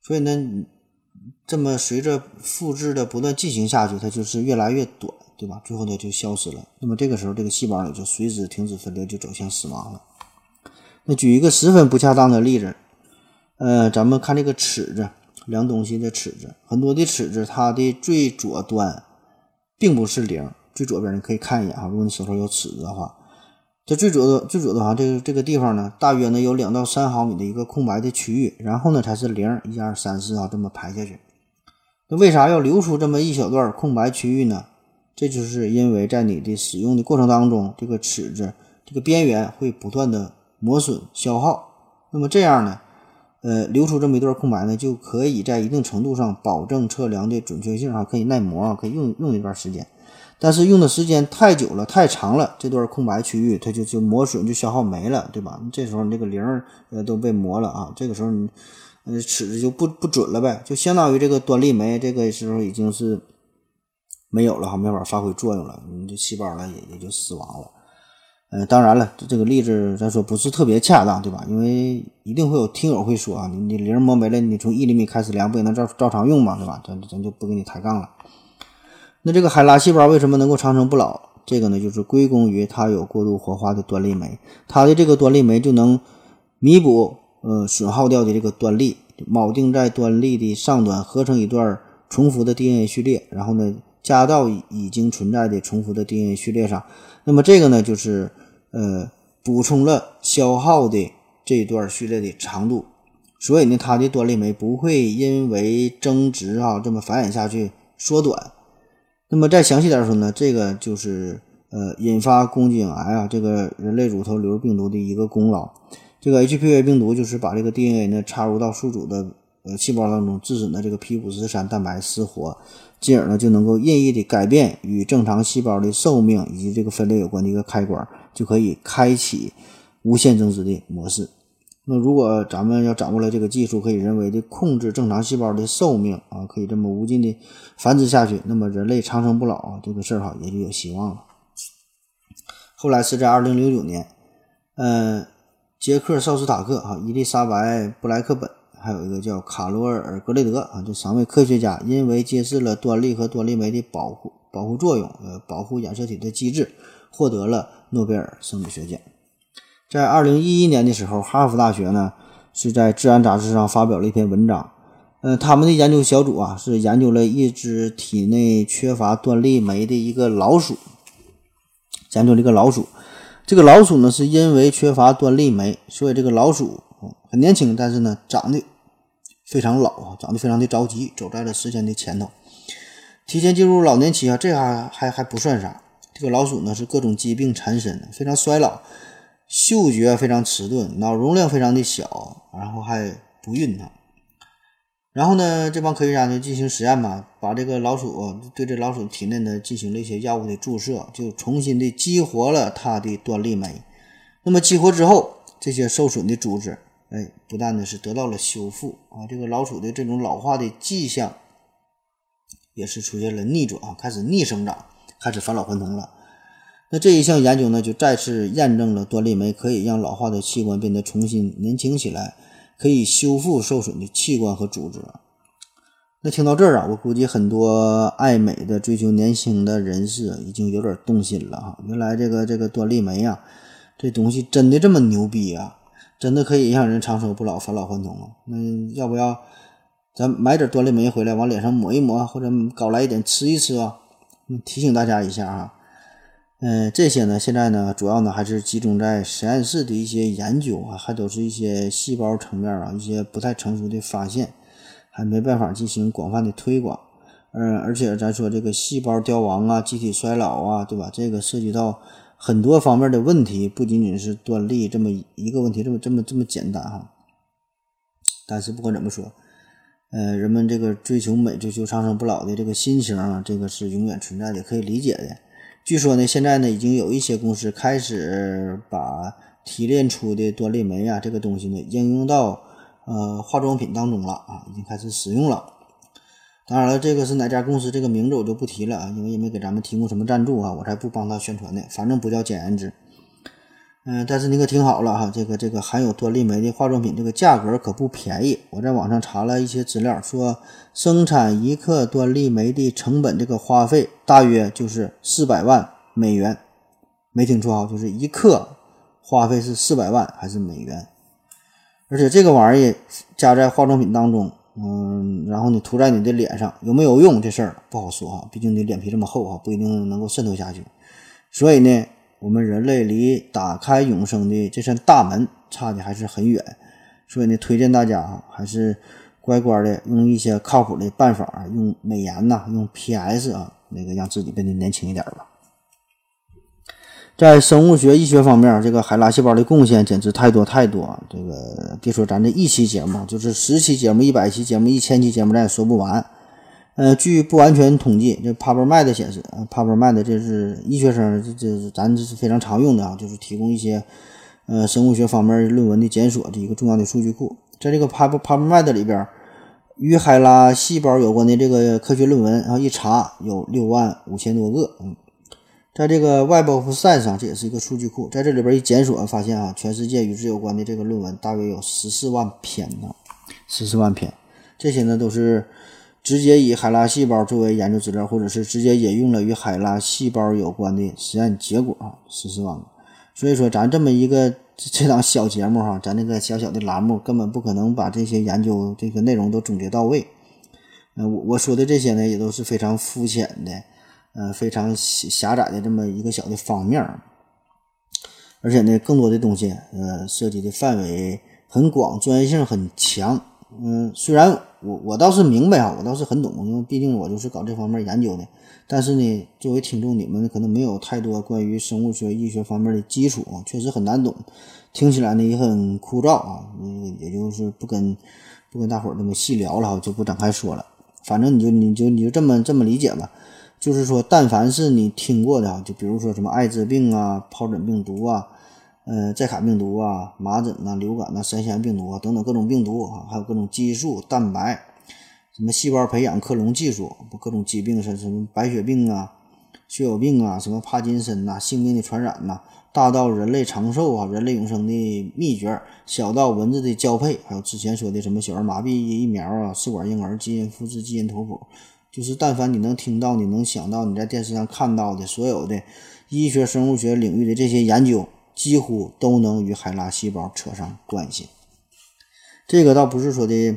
所以呢，这么随着复制的不断进行下去，它就是越来越短，对吧？最后呢就消失了。那么这个时候，这个细胞呢就随之停止分裂，就走向死亡了。那举一个十分不恰当的例子，呃，咱们看这个尺子。量东西的尺子，很多的尺子，它的最左端并不是零，最左边你可以看一眼啊。如果你手头有尺子的话，这最左的最左的话，这个这个地方呢，大约呢有两到三毫米的一个空白的区域，然后呢才是零，一二三四啊这么排下去。那为啥要留出这么一小段空白区域呢？这就是因为在你的使用的过程当中，这个尺子这个边缘会不断的磨损消耗，那么这样呢？呃，留出这么一段空白呢，就可以在一定程度上保证测量的准确性啊，可以耐磨啊，可以用用一段时间。但是用的时间太久了、太长了，这段空白区域它就就磨损、就消耗没了，对吧？这时候你这个零呃都被磨了啊，这个时候你呃尺子就不不准了呗，就相当于这个端粒酶这个时候已经是没有了哈，没法发挥作用了，你这细胞呢也也就死亡了。呃，当然了，这个例子咱说不是特别恰当，对吧？因为一定会有听友会说啊，你你零磨没了，你从一厘米开始量不也能照照常用嘛，对吧？咱咱就不跟你抬杠了。那这个海拉细胞为什么能够长生不老？这个呢，就是归功于它有过度活化的端粒酶，它的这个端粒酶就能弥补呃损耗掉的这个端粒，铆定在端粒的上端，合成一段重复的 DNA 序列，然后呢加到已经存在的重复的 DNA 序列上。那么这个呢，就是呃补充了消耗的这一段序列的长度，所以呢，它的端粒酶不会因为增殖啊这么繁衍下去缩短。那么再详细点说呢，这个就是呃引发宫颈癌啊这个人类乳头瘤病毒的一个功劳。这个 HPV 病毒就是把这个 DNA 呢插入到宿主的呃细胞当中，致使呢这个 p 五十三蛋白失活。进而呢就能够任意的改变与正常细胞的寿命以及这个分裂有关的一个开关，就可以开启无限增殖的模式。那如果咱们要掌握了这个技术，可以人为的控制正常细胞的寿命啊，可以这么无尽的繁殖下去，那么人类长生不老，这个事儿哈也就有希望了。后来是在二零零九年，呃，杰克绍斯塔克哈，伊丽莎白布莱克本。还有一个叫卡罗尔·格雷德啊，这三位科学家因为揭示了端粒和端粒酶的保护保护作用，呃，保护染色体的机制，获得了诺贝尔生理学奖。在二零一一年的时候，哈佛大学呢是在《自然》杂志上发表了一篇文章，呃，他们的研究小组啊是研究了一只体内缺乏端粒酶的一个老鼠，研究了一个老鼠，这个老鼠呢是因为缺乏端粒酶，所以这个老鼠很年轻，但是呢长得。非常老啊，长得非常的着急，走在了时间的前头，提前进入老年期啊，这还还还不算啥。这个老鼠呢是各种疾病缠身，非常衰老，嗅觉非常迟钝，脑容量非常的小，然后还不孕呢。然后呢，这帮科学家就进行实验嘛，把这个老鼠对这老鼠体内呢进行了一些药物的注射，就重新的激活了它的端粒酶。那么激活之后，这些受损的组织。哎，不但呢是得到了修复啊，这个老鼠的这种老化的迹象也是出现了逆转啊，开始逆生长，开始返老还童了。那这一项研究呢，就再次验证了端粒酶可以让老化的器官变得重新年轻起来，可以修复受损的器官和组织。那听到这儿啊，我估计很多爱美的、追求年轻的人士已经有点动心了哈。原来这个这个端粒酶啊，这东西真的这么牛逼啊！真的可以让人长生不老、返老还童啊！那要不要咱买点端粒酶回来，往脸上抹一抹，或者搞来一点吃一吃啊？提醒大家一下啊。嗯，这些呢，现在呢，主要呢还是集中在实验室的一些研究啊，还都是一些细胞层面啊，一些不太成熟的发现，还没办法进行广泛的推广。嗯，而且咱说这个细胞凋亡啊、机体衰老啊，对吧？这个涉及到很多方面的问题，不仅仅是端粒这么一个问题，这么这么这么简单哈。但是不管怎么说，呃，人们这个追求美、追求长生不老的这个心情啊，这个是永远存在的，可以理解的。据说呢，现在呢，已经有一些公司开始把提炼出的端粒酶啊这个东西呢，应用到呃化妆品当中了啊，已经开始使用了。当然了，这个是哪家公司，这个名字我就不提了啊，因为也没给咱们提供什么赞助啊，我才不帮他宣传呢。反正不叫简言之。嗯，但是你可听好了哈，这个这个含有端粒酶的化妆品，这个价格可不便宜。我在网上查了一些资料，说生产一克端粒酶的成本，这个花费大约就是四百万美元。没听错啊，就是一克花费是四百万还是美元？而且这个玩意儿加在化妆品当中，嗯，然后你涂在你的脸上，有没有用这事儿不好说哈，毕竟你脸皮这么厚哈，不一定能够渗透下去。所以呢。我们人类离打开永生的这扇大门差的还是很远，所以呢，推荐大家啊，还是乖乖的用一些靠谱的办法，用美颜呐，用 PS 啊，那个让自己变得年轻一点吧。在生物学、医学方面，这个海拉细胞的贡献简直太多太多。这个别说咱这一期节目，就是十期节目、一百期节目、一千期节目，咱也说不完。呃，据不完全统计，这 PubMed 显示，啊，PubMed 这是医学生，这这咱这是非常常用的啊，就是提供一些呃生物学方面论文的检索的一个重要的数据库。在这个 Pub PubMed 里边，与海拉细胞有关的这个科学论文，然后一查有六万五千多个。嗯，在这个 Web of site 上，这也是一个数据库，在这里边一检索，发现啊，全世界与之有关的这个论文大约有十四万篇呢，十四万篇，这些呢都是。直接以海拉细胞作为研究资料，或者是直接引用了与海拉细胞有关的实验结果啊，十四万个。所以说，咱这么一个这档小节目哈，咱那个小小的栏目根本不可能把这些研究这个内容都总结到位。呃，我我说的这些呢，也都是非常肤浅的，呃，非常狭窄的这么一个小的方面。而且呢，更多的东西，呃，涉及的范围很广，专业性很强。嗯，虽然我我倒是明白啊，我倒是很懂，因为毕竟我就是搞这方面研究的。但是呢，作为听众，你们可能没有太多关于生物学、医学方面的基础，确实很难懂，听起来呢也很枯燥啊。嗯，也就是不跟不跟大伙儿那么细聊了，就不展开说了。反正你就你就你就这么这么理解吧，就是说，但凡是你听过的，就比如说什么艾滋病啊、疱疹病毒啊。呃，寨卡病毒啊，麻疹呐，流感呐，腮腺病毒啊，等等各种病毒啊，还有各种激素、蛋白，什么细胞培养克隆技术，各种疾病是什么白血病啊、血友病啊，什么帕金森呐，性病的传染呐，大到人类长寿啊，人类永生的秘诀，小到蚊子的交配，还有之前说的什么小儿麻痹疫苗啊，试管婴儿基因复制基因图谱，就是但凡你能听到、你能想到、你在电视上看到的所有的医学生物学领域的这些研究。几乎都能与海拉细胞扯上关系，这个倒不是说的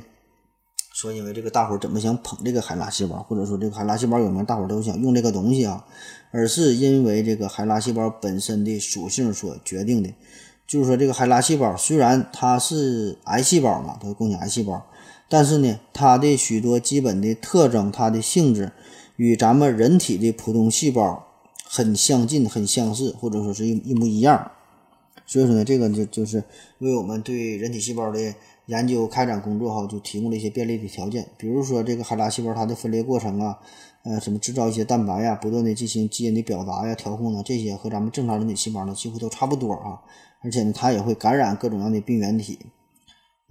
说因为这个大伙儿怎么想捧这个海拉细胞，或者说这个海拉细胞有名，大伙儿都想用这个东西啊，而是因为这个海拉细胞本身的属性所决定的。就是说，这个海拉细胞虽然它是癌细胞嘛，它供应癌细胞，但是呢，它的许多基本的特征，它的性质与咱们人体的普通细胞很相近、很相似，或者说是一一模一样。所以说呢，这个就就是为我们对人体细胞的研究开展工作哈，就提供了一些便利的条件。比如说这个海拉细胞它的分裂过程啊，呃，什么制造一些蛋白呀，不断的进行基因的表达呀、调控呢，这些和咱们正常人体细胞呢几乎都差不多啊。而且呢，它也会感染各种样的病原体，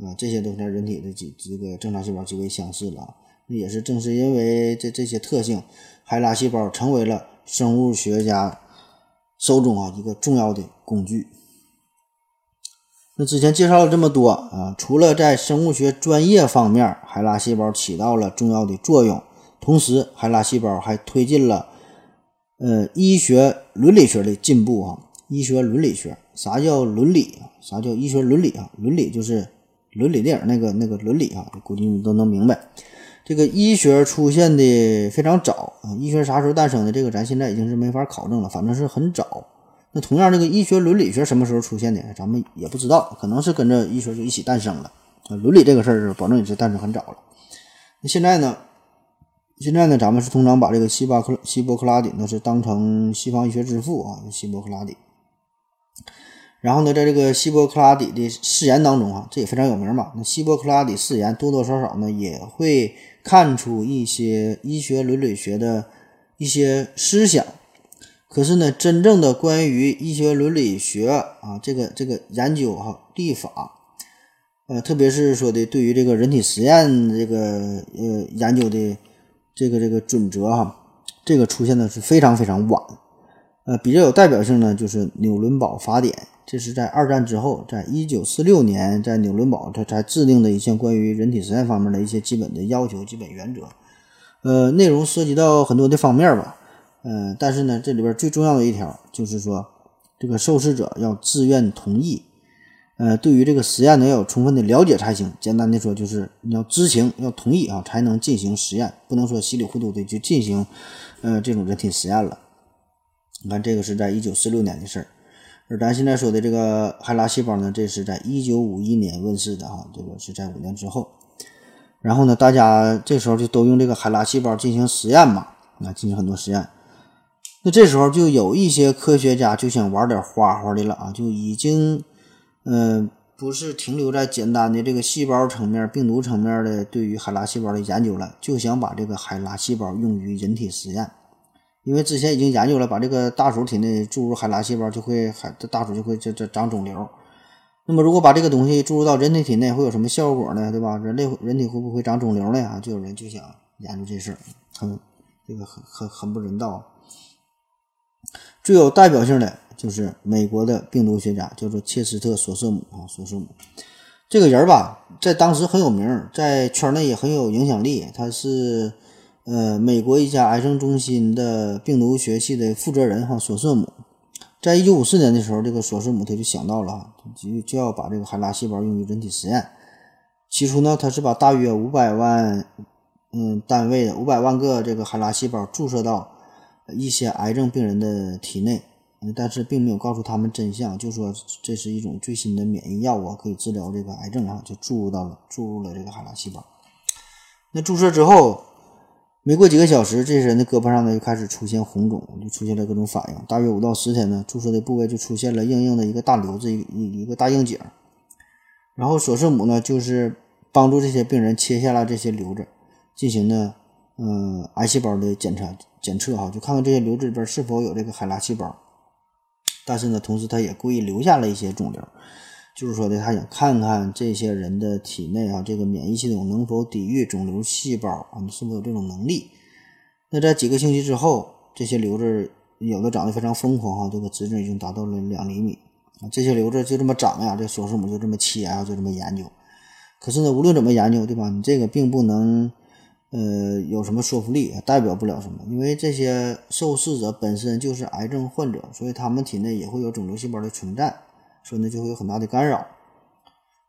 啊，这些都跟人体的几这个正常细胞极为相似了。那也是正是因为这这些特性，海拉细胞成为了生物学家。手中啊一个重要的工具。那之前介绍了这么多啊，除了在生物学专业方面，海拉细胞起到了重要的作用，同时海拉细胞还推进了呃医学伦理学的进步啊。医学伦理学，啥叫伦理啊？啥叫医学伦理啊？伦理就是伦理电影那个那个伦理啊，估计你都能明白。这个医学出现的非常早啊，医学啥时候诞生的？这个咱现在已经是没法考证了，反正是很早。那同样，这个医学伦理学什么时候出现的？咱们也不知道，可能是跟着医学就一起诞生了。伦理这个事儿，保证也是诞生很早了。那现在呢？现在呢？咱们是通常把这个希巴克希波克拉底呢是当成西方医学之父啊，希波克拉底。然后呢，在这个希波克拉底的誓言当中啊，这也非常有名嘛。那希波克拉底誓言多多少少呢，也会看出一些医学伦理学的一些思想。可是呢，真正的关于医学伦理学啊，这个这个研究哈立法，呃，特别是说的对于这个人体实验这个呃研究的这个这个准则哈，这个出现的是非常非常晚。呃，比较有代表性呢，就是纽伦堡法典。这是在二战之后，在一九四六年，在纽伦堡他才制定的一项关于人体实验方面的一些基本的要求、基本原则。呃，内容涉及到很多的方面吧。嗯，但是呢，这里边最重要的一条就是说，这个受试者要自愿同意。呃，对于这个实验呢，要有充分的了解才行。简单的说，就是你要知情，要同意啊，才能进行实验，不能说稀里糊涂的就进行呃这种人体实验了。你看，这个是在一九四六年的事儿。而咱现在说的这个海拉细胞呢，这是在一九五一年问世的哈，这个是在五年之后。然后呢，大家这时候就都用这个海拉细胞进行实验嘛，啊，进行很多实验。那这时候就有一些科学家就想玩点花花的了啊，就已经，嗯，不是停留在简单的这个细胞层面、病毒层面的对于海拉细胞的研究了，就想把这个海拉细胞用于人体实验。因为之前已经研究了，把这个大鼠体内注入海拉细胞，就会海这大鼠就会这这长肿瘤。那么如果把这个东西注入到人体体内，会有什么效果呢？对吧？人类人体会不会长肿瘤呢？啊，就有人就想研究这事儿，很这个很很很不人道。最有代表性的就是美国的病毒学家，叫做切斯特·索瑟姆啊，索瑟姆这个人吧，在当时很有名，在圈内也很有影响力。他是。呃，美国一家癌症中心的病毒学系的负责人哈，索瑟姆，在一九五四年的时候，这个索瑟姆他就想到了哈，就就要把这个海拉细胞用于人体实验。起初呢，他是把大约五百万嗯单位的五百万个这个海拉细胞注射到一些癌症病人的体内，但是并没有告诉他们真相，就说这是一种最新的免疫药物，可以治疗这个癌症啊，就注入到了注入了这个海拉细胞。那注射之后。没过几个小时，这些人的胳膊上呢就开始出现红肿，就出现了各种反应。大约五到十天呢，注射的部位就出现了硬硬的一个大瘤子，一一个大硬结。然后索瑟姆呢，就是帮助这些病人切下了这些瘤子，进行呢，嗯，癌细胞的检查检测哈，就看看这些瘤子里边是否有这个海拉细胞。但是呢，同时他也故意留下了一些肿瘤。就是说的，他想看看这些人的体内啊，这个免疫系统能否抵御肿瘤细胞啊，是否有这种能力？那在几个星期之后，这些瘤子有的长得非常疯狂哈，这个直径已经达到了两厘米啊。这些瘤子就这么长呀，这索斯姆就这么切啊，就这么研究。可是呢，无论怎么研究，对吧？你这个并不能呃有什么说服力，代表不了什么，因为这些受试者本身就是癌症患者，所以他们体内也会有肿瘤细胞的存在。所以呢，就会有很大的干扰。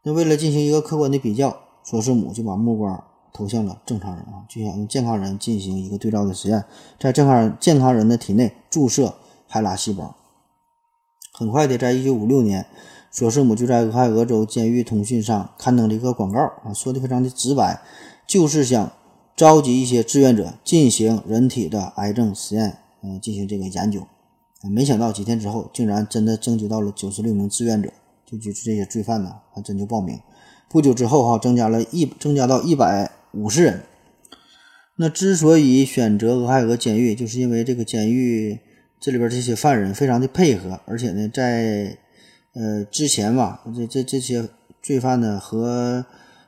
那为了进行一个客观的比较，索斯姆就把目光投向了正常人啊，就想用健康人进行一个对照的实验，在正常人健康人的体内注射海拉细胞。很快的，在一九五六年，索斯姆就在俄亥俄州监狱通讯上刊登了一个广告啊，说的非常的直白，就是想召集一些志愿者进行人体的癌症实验，嗯，进行这个研究。没想到几天之后，竟然真的征集到了九十六名志愿者，就就是这些罪犯呢，还真就报名。不久之后，哈，增加了一增加到一百五十人。那之所以选择俄亥俄监狱，就是因为这个监狱这里边这些犯人非常的配合，而且呢，在呃之前吧，这这这些罪犯呢和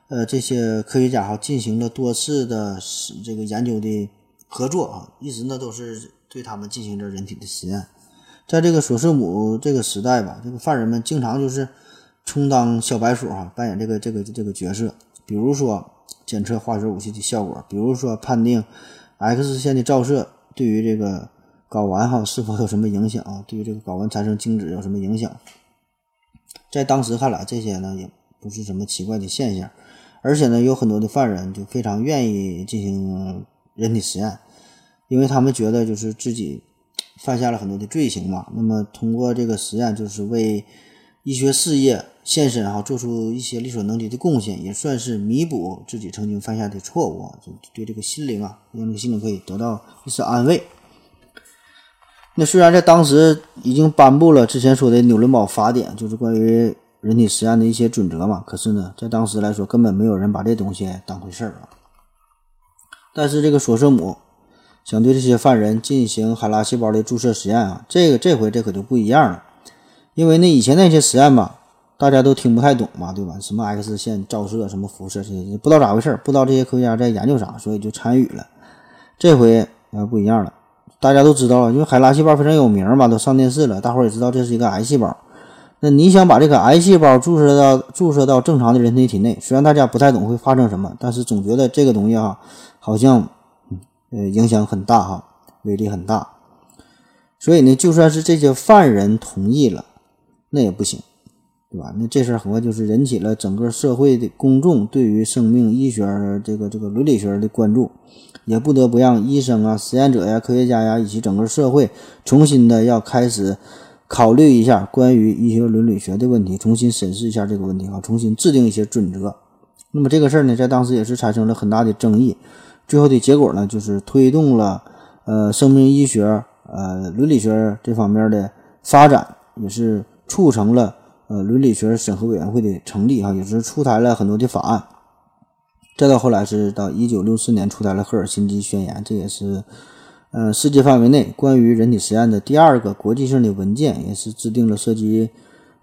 呃这些科学家哈进行了多次的这个研究的合作啊，一直呢都是对他们进行着人体的实验。在这个索斯姆这个时代吧，这个犯人们经常就是充当小白鼠哈，扮演这个这个这个角色。比如说检测化学武器的效果，比如说判定 X 线的照射对于这个睾丸哈是否有什么影响啊？对于这个睾丸产生精子有什么影响？在当时看来，这些呢也不是什么奇怪的现象，而且呢，有很多的犯人就非常愿意进行人体实验，因为他们觉得就是自己。犯下了很多的罪行嘛，那么通过这个实验，就是为医学事业献身哈，做出一些力所能及的贡献，也算是弥补自己曾经犯下的错误，就对这个心灵啊，让这个心灵可以得到一丝安慰。那虽然在当时已经颁布了之前说的纽伦堡法典，就是关于人体实验的一些准则嘛，可是呢，在当时来说，根本没有人把这东西当回事儿啊。但是这个索瑟姆。想对这些犯人进行海拉细胞的注射实验啊，这个这回这可就不一样了，因为那以前那些实验吧，大家都听不太懂嘛，对吧？什么 X 线照射、什么辐射这些，不知道咋回事，不知道这些科学家在研究啥，所以就参与了。这回呃不一样了，大家都知道了，因为海拉细胞非常有名嘛，都上电视了，大伙也知道这是一个癌细胞。那你想把这个癌细胞注射到注射到正常的人体体内，虽然大家不太懂会发生什么，但是总觉得这个东西啊，好像。呃，影响很大哈，威力很大，所以呢，就算是这些犯人同意了，那也不行，对吧？那这事儿很快就是引起了整个社会的公众对于生命医学这个这个伦理学的关注，也不得不让医生啊、实验者呀、科学家呀以及整个社会重新的要开始考虑一下关于医学伦理学的问题，重新审视一下这个问题啊，重新制定一些准则。那么这个事儿呢，在当时也是产生了很大的争议。最后的结果呢，就是推动了呃生命医学、呃伦理学这方面的发展，也是促成了呃伦理学审核委员会的成立啊，也是出台了很多的法案。再到后来是到一九六四年出台了赫尔辛基宣言，这也是呃世界范围内关于人体实验的第二个国际性的文件，也是制定了涉及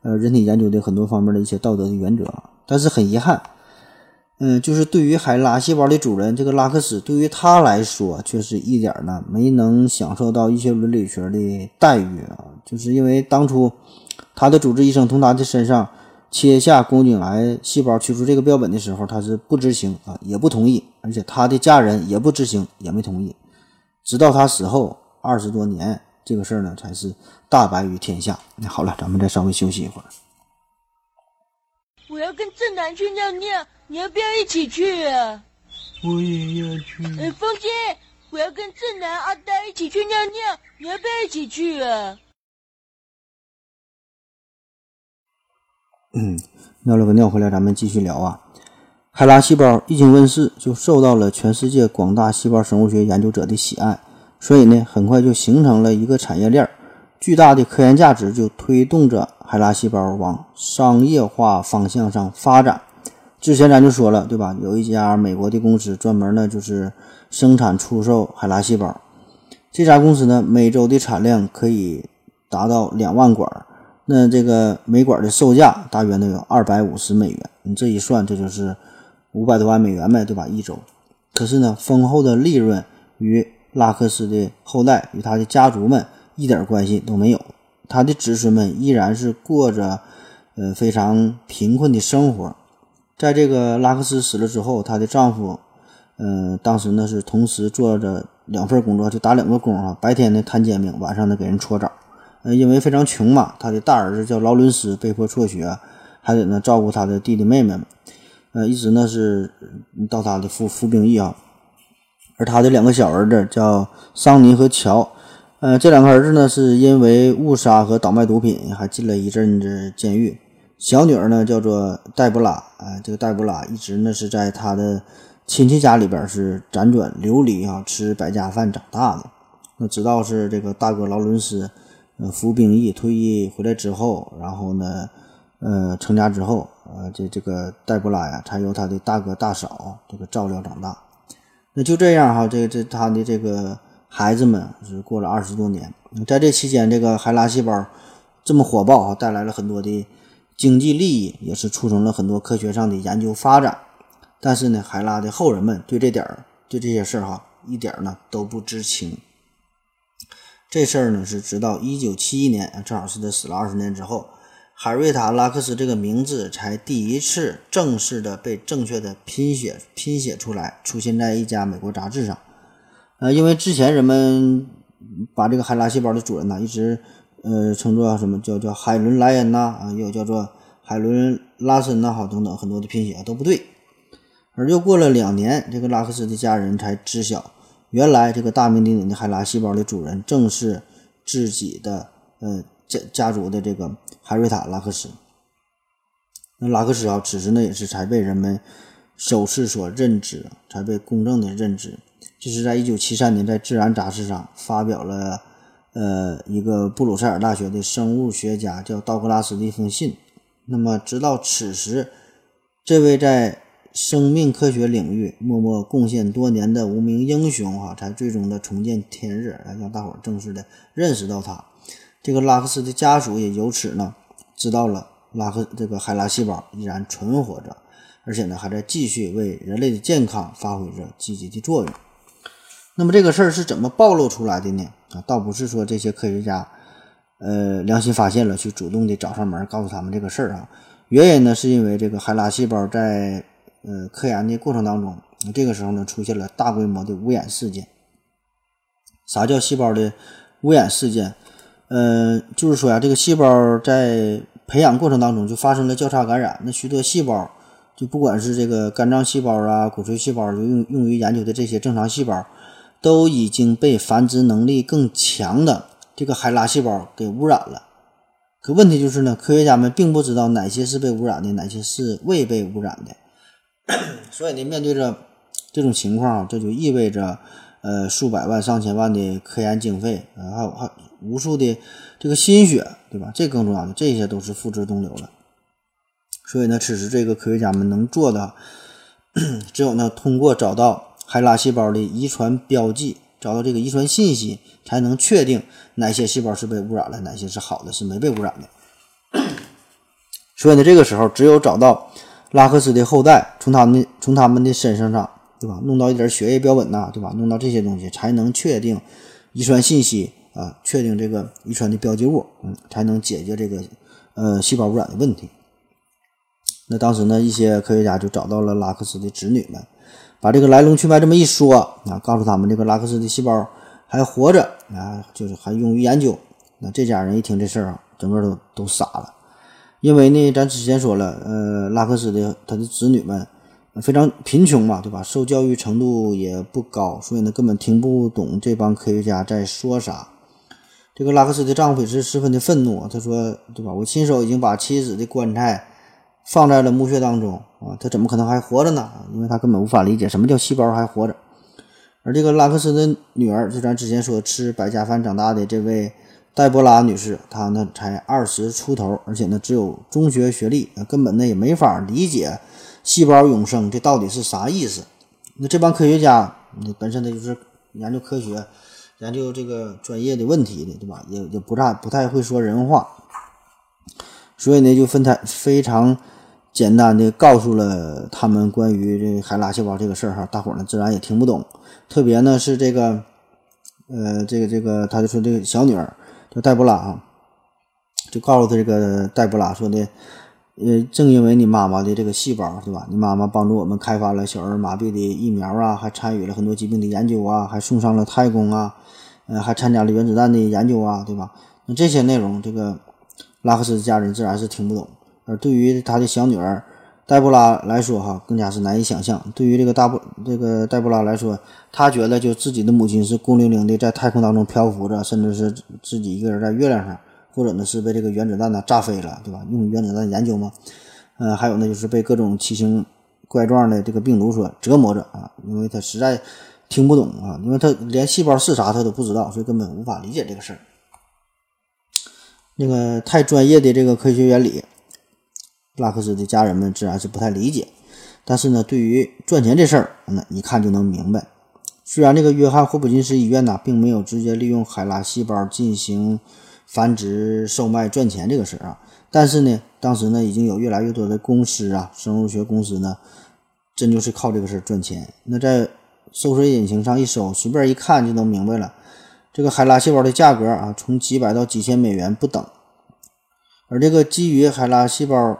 呃人体研究的很多方面的一些道德的原则。但是很遗憾。嗯，就是对于海拉细胞的主人这个拉克斯，对于他来说，却是一点呢没能享受到医学伦理学的待遇啊。就是因为当初他的主治医生从他的身上切下宫颈癌细胞，取出这个标本的时候，他是不知情啊，也不同意，而且他的家人也不知情，也没同意。直到他死后二十多年，这个事儿呢才是大白于天下。那好了，咱们再稍微休息一会儿。我要跟正南去尿尿。你要不要一起去啊？我也要去。哎，风心，我要跟正南、阿呆一起去尿尿，你要不要一起去啊？嗯，尿了个尿回来，咱们继续聊啊。海拉细胞一经问世，就受到了全世界广大细胞生物学研究者的喜爱，所以呢，很快就形成了一个产业链，巨大的科研价值就推动着海拉细胞往商业化方向上发展。之前咱就说了，对吧？有一家美国的公司专门呢，就是生产出售海拉细胞。这家公司呢，每周的产量可以达到两万管，那这个每管的售价大约能有二百五十美元。你这一算，这就是五百多万美元呗，对吧？一周。可是呢，丰厚的利润与拉克斯的后代与他的家族们一点关系都没有，他的子孙们依然是过着呃非常贫困的生活。在这个拉克斯死了之后，她的丈夫，嗯，当时呢是同时做着两份工作，就打两个工啊。白天呢摊煎饼，晚上呢给人搓澡。呃，因为非常穷嘛，他的大儿子叫劳伦斯，被迫辍学，还得呢照顾他的弟弟妹妹们。呃，一直呢是到他的服服兵役啊。而他的两个小儿子叫桑尼和乔，呃，这两个儿子呢是因为误杀和倒卖毒品，还进了一阵子监狱。小女儿呢，叫做黛布拉，啊，这个黛布拉一直呢是在她的亲戚家里边是辗转流离啊，吃百家饭长大的。那直到是这个大哥劳伦斯，呃，服兵役退役回来之后，然后呢，呃，成家之后，呃，这这个黛布拉呀，才由他的大哥大嫂这个照料长大。那就这样哈，这这他的这个孩子们是过了二十多年，在这期间，这个海拉细胞这么火爆啊，带来了很多的。经济利益也是促成了很多科学上的研究发展，但是呢，海拉的后人们对这点儿、对这些事儿哈，一点儿呢都不知情。这事儿呢是直到一九七一年，正好是他死了二十年之后，海瑞塔·拉克斯这个名字才第一次正式的被正确的拼写拼写出来，出现在一家美国杂志上。呃，因为之前人们把这个海拉细胞的主人呢，一直呃称作什么叫叫海伦莱恩呐，啊，又叫做海伦拉森呐，好等等很多的拼写都不对。而又过了两年，这个拉克斯的家人才知晓。原来这个大名鼎鼎的海拉细胞的主人正是自己的呃家家族的这个海瑞塔拉克斯。那拉克斯啊，此时呢也是才被人们首次所认知，才被公正的认知。就是在一九七三年，在《自然》杂志上发表了呃一个布鲁塞尔大学的生物学家叫道格拉斯的一封信。那么直到此时，这位在生命科学领域默默贡献多年的无名英雄啊，才最终的重见天日，来让大伙儿正式的认识到他。这个拉克斯的家属也由此呢知道了拉克这个海拉细胞依然存活着，而且呢还在继续为人类的健康发挥着积极的作用。那么这个事儿是怎么暴露出来的呢？啊，倒不是说这些科学家呃良心发现了去主动的找上门告诉他们这个事儿啊，原因呢是因为这个海拉细胞在呃，科研的过程当中，这个时候呢，出现了大规模的污染事件。啥叫细胞的污染事件？呃，就是说呀，这个细胞在培养过程当中就发生了交叉感染，那许多细胞，就不管是这个肝脏细胞啊、骨髓细胞，就用用于研究的这些正常细胞，都已经被繁殖能力更强的这个海拉细胞给污染了。可问题就是呢，科学家们并不知道哪些是被污染的，哪些是未被污染的。所以呢，面对着这种情况，这就意味着，呃，数百万、上千万的科研经费，啊，还有还无数的这个心血，对吧？这更重要的，这些都是付之东流了。所以呢，此时这个科学家们能做的，只有呢，通过找到海拉细胞的遗传标记，找到这个遗传信息，才能确定哪些细胞是被污染了，哪些是好的，是没被污染的。所以呢，这个时候只有找到。拉克斯的后代从他们从他们的身上上，对吧？弄到一点血液标本呐，对吧？弄到这些东西才能确定遗传信息啊，确定这个遗传的标记物，嗯，才能解决这个呃细胞污染的问题。那当时呢，一些科学家就找到了拉克斯的子女们，把这个来龙去脉这么一说啊，告诉他们这个拉克斯的细胞还活着啊，就是还用于研究。那这家人一听这事儿啊，整个都都傻了。因为呢，咱之前说了，呃，拉克斯的他的子女们非常贫穷嘛，对吧？受教育程度也不高，所以呢，根本听不懂这帮科学家在说啥。这个拉克斯的丈夫也是十分的愤怒，他说，对吧？我亲手已经把妻子的棺材放在了墓穴当中啊，他怎么可能还活着呢？因为他根本无法理解什么叫细胞还活着。而这个拉克斯的女儿，就咱之前说吃百家饭长大的这位。黛波拉女士，她呢才二十出头，而且呢只有中学学历，根本呢也没法理解细胞永生这到底是啥意思。那这帮科学家，那本身呢就是研究科学、研究这个专业的问题的，对吧？也也不大不太会说人话，所以呢就分太非常简单的告诉了他们关于这海拉细胞这个事儿哈，大伙儿呢自然也听不懂，特别呢是这个，呃，这个这个，他就说这个小女儿。叫黛布拉啊，就告诉他这个黛布拉说的，呃，正因为你妈妈的这个细胞，对吧？你妈妈帮助我们开发了小儿麻痹的疫苗啊，还参与了很多疾病的研究啊，还送上了太空啊，呃，还参加了原子弹的研究啊，对吧？那这些内容，这个拉克斯的家人自然是听不懂。而对于他的小女儿。黛布拉来说，哈，更加是难以想象。对于这个大布这个黛布拉来说，他觉得就自己的母亲是孤零零的在太空当中漂浮着，甚至是自己一个人在月亮上，或者呢是被这个原子弹呢炸飞了，对吧？用原子弹研究嘛，呃，还有呢就是被各种奇形怪状的这个病毒所折磨着啊，因为他实在听不懂啊，因为他连细胞是啥他都不知道，所以根本无法理解这个事儿。那个太专业的这个科学原理。拉克斯的家人们自然是不太理解，但是呢，对于赚钱这事儿，那一看就能明白。虽然这个约翰霍普金斯医院呢，并没有直接利用海拉细胞进行繁殖、售卖赚钱这个事儿啊，但是呢，当时呢，已经有越来越多的公司啊，生物学公司呢，真就是靠这个事儿赚钱。那在搜索引擎上一搜，随便一看就能明白了。这个海拉细胞的价格啊，从几百到几千美元不等。而这个基于海拉细胞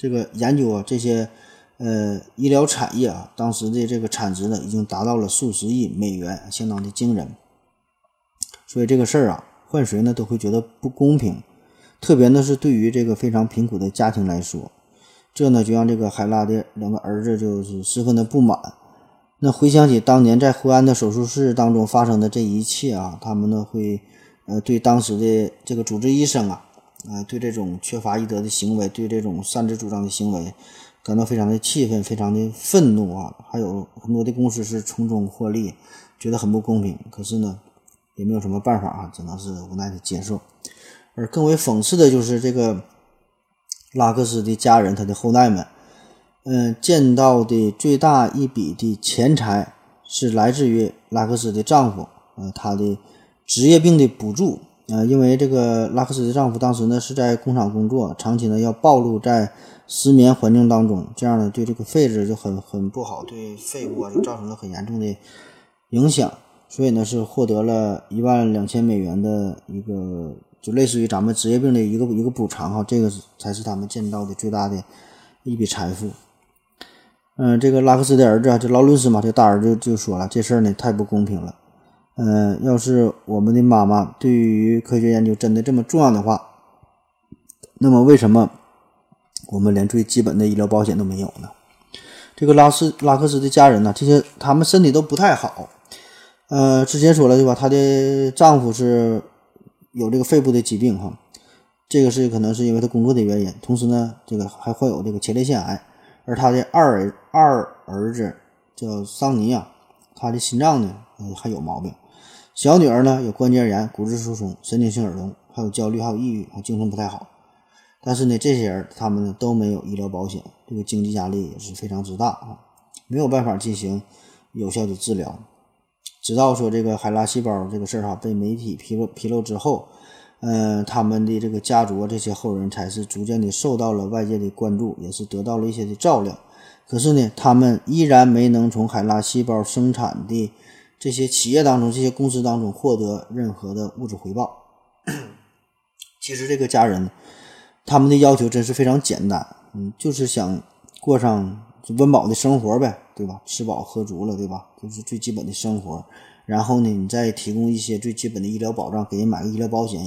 这个研究啊，这些呃医疗产业啊，当时的这个产值呢，已经达到了数十亿美元，相当的惊人。所以这个事儿啊，换谁呢都会觉得不公平，特别呢是对于这个非常贫苦的家庭来说，这呢就让这个海拉的两个儿子就是十分的不满。那回想起当年在胡安的手术室当中发生的这一切啊，他们呢会呃对当时的这个主治医生啊。啊，对这种缺乏医德的行为，对这种擅自主张的行为，感到非常的气愤，非常的愤怒啊！还有很多的公司是从中获利，觉得很不公平。可是呢，也没有什么办法啊，只能是无奈的接受。而更为讽刺的就是这个拉克斯的家人，他的后代们，嗯，见到的最大一笔的钱财是来自于拉克斯的丈夫，呃，他的职业病的补助。呃，因为这个拉克斯的丈夫当时呢是在工厂工作，长期呢要暴露在失眠环境当中，这样呢对这个肺质就很很不好，对肺部啊就造成了很严重的影响，所以呢是获得了一万两千美元的一个，就类似于咱们职业病的一个一个补偿哈，这个才是他们见到的最大的一笔财富。嗯，这个拉克斯的儿子啊，就劳伦斯嘛，这大儿子就说了，这事儿呢太不公平了。嗯，要是我们的妈妈对于科学研究真的这么重要的话，那么为什么我们连最基本的医疗保险都没有呢？这个拉斯拉克斯的家人呢，这些他们身体都不太好。呃，之前说了对吧？她的丈夫是有这个肺部的疾病哈，这个是可能是因为他工作的原因。同时呢，这个还患有这个前列腺癌。而他的二儿二儿子叫桑尼啊，他的心脏呢，还有毛病。小女儿呢有关节炎、骨质疏松、神经性耳聋，还有焦虑、还有抑郁，还精神不太好。但是呢，这些人他们呢都没有医疗保险，这个经济压力也是非常之大啊，没有办法进行有效的治疗。直到说这个海拉细胞这个事儿哈被媒体披露披露之后，嗯，他们的这个家族这些后人才是逐渐的受到了外界的关注，也是得到了一些的照料。可是呢，他们依然没能从海拉细胞生产的。这些企业当中，这些公司当中获得任何的物质回报。其实这个家人，他们的要求真是非常简单，嗯，就是想过上温饱的生活呗，对吧？吃饱喝足了，对吧？就是最基本的生活。然后呢，你再提供一些最基本的医疗保障，给人买个医疗保险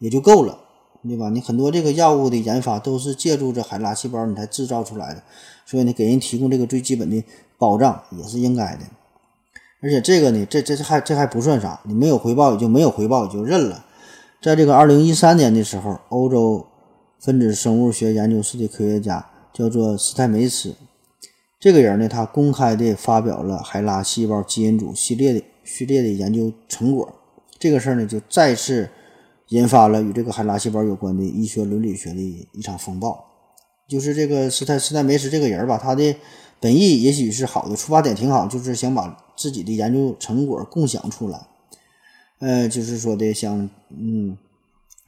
也就够了，对吧？你很多这个药物的研发都是借助着海拉细胞你才制造出来的，所以呢，给人提供这个最基本的保障也是应该的。而且这个呢，这这还这还不算啥，你没有回报也就没有回报，也就认了。在这个二零一三年的时候，欧洲分子生物学研究室的科学家叫做斯泰梅茨，这个人呢，他公开的发表了海拉细胞基因组系列的序列的研究成果。这个事儿呢，就再次引发了与这个海拉细胞有关的医学伦理学的一场风暴。就是这个斯泰斯泰梅茨这个人吧，他的本意也许是好的，出发点挺好，就是想把。自己的研究成果共享出来，呃，就是说的想，嗯，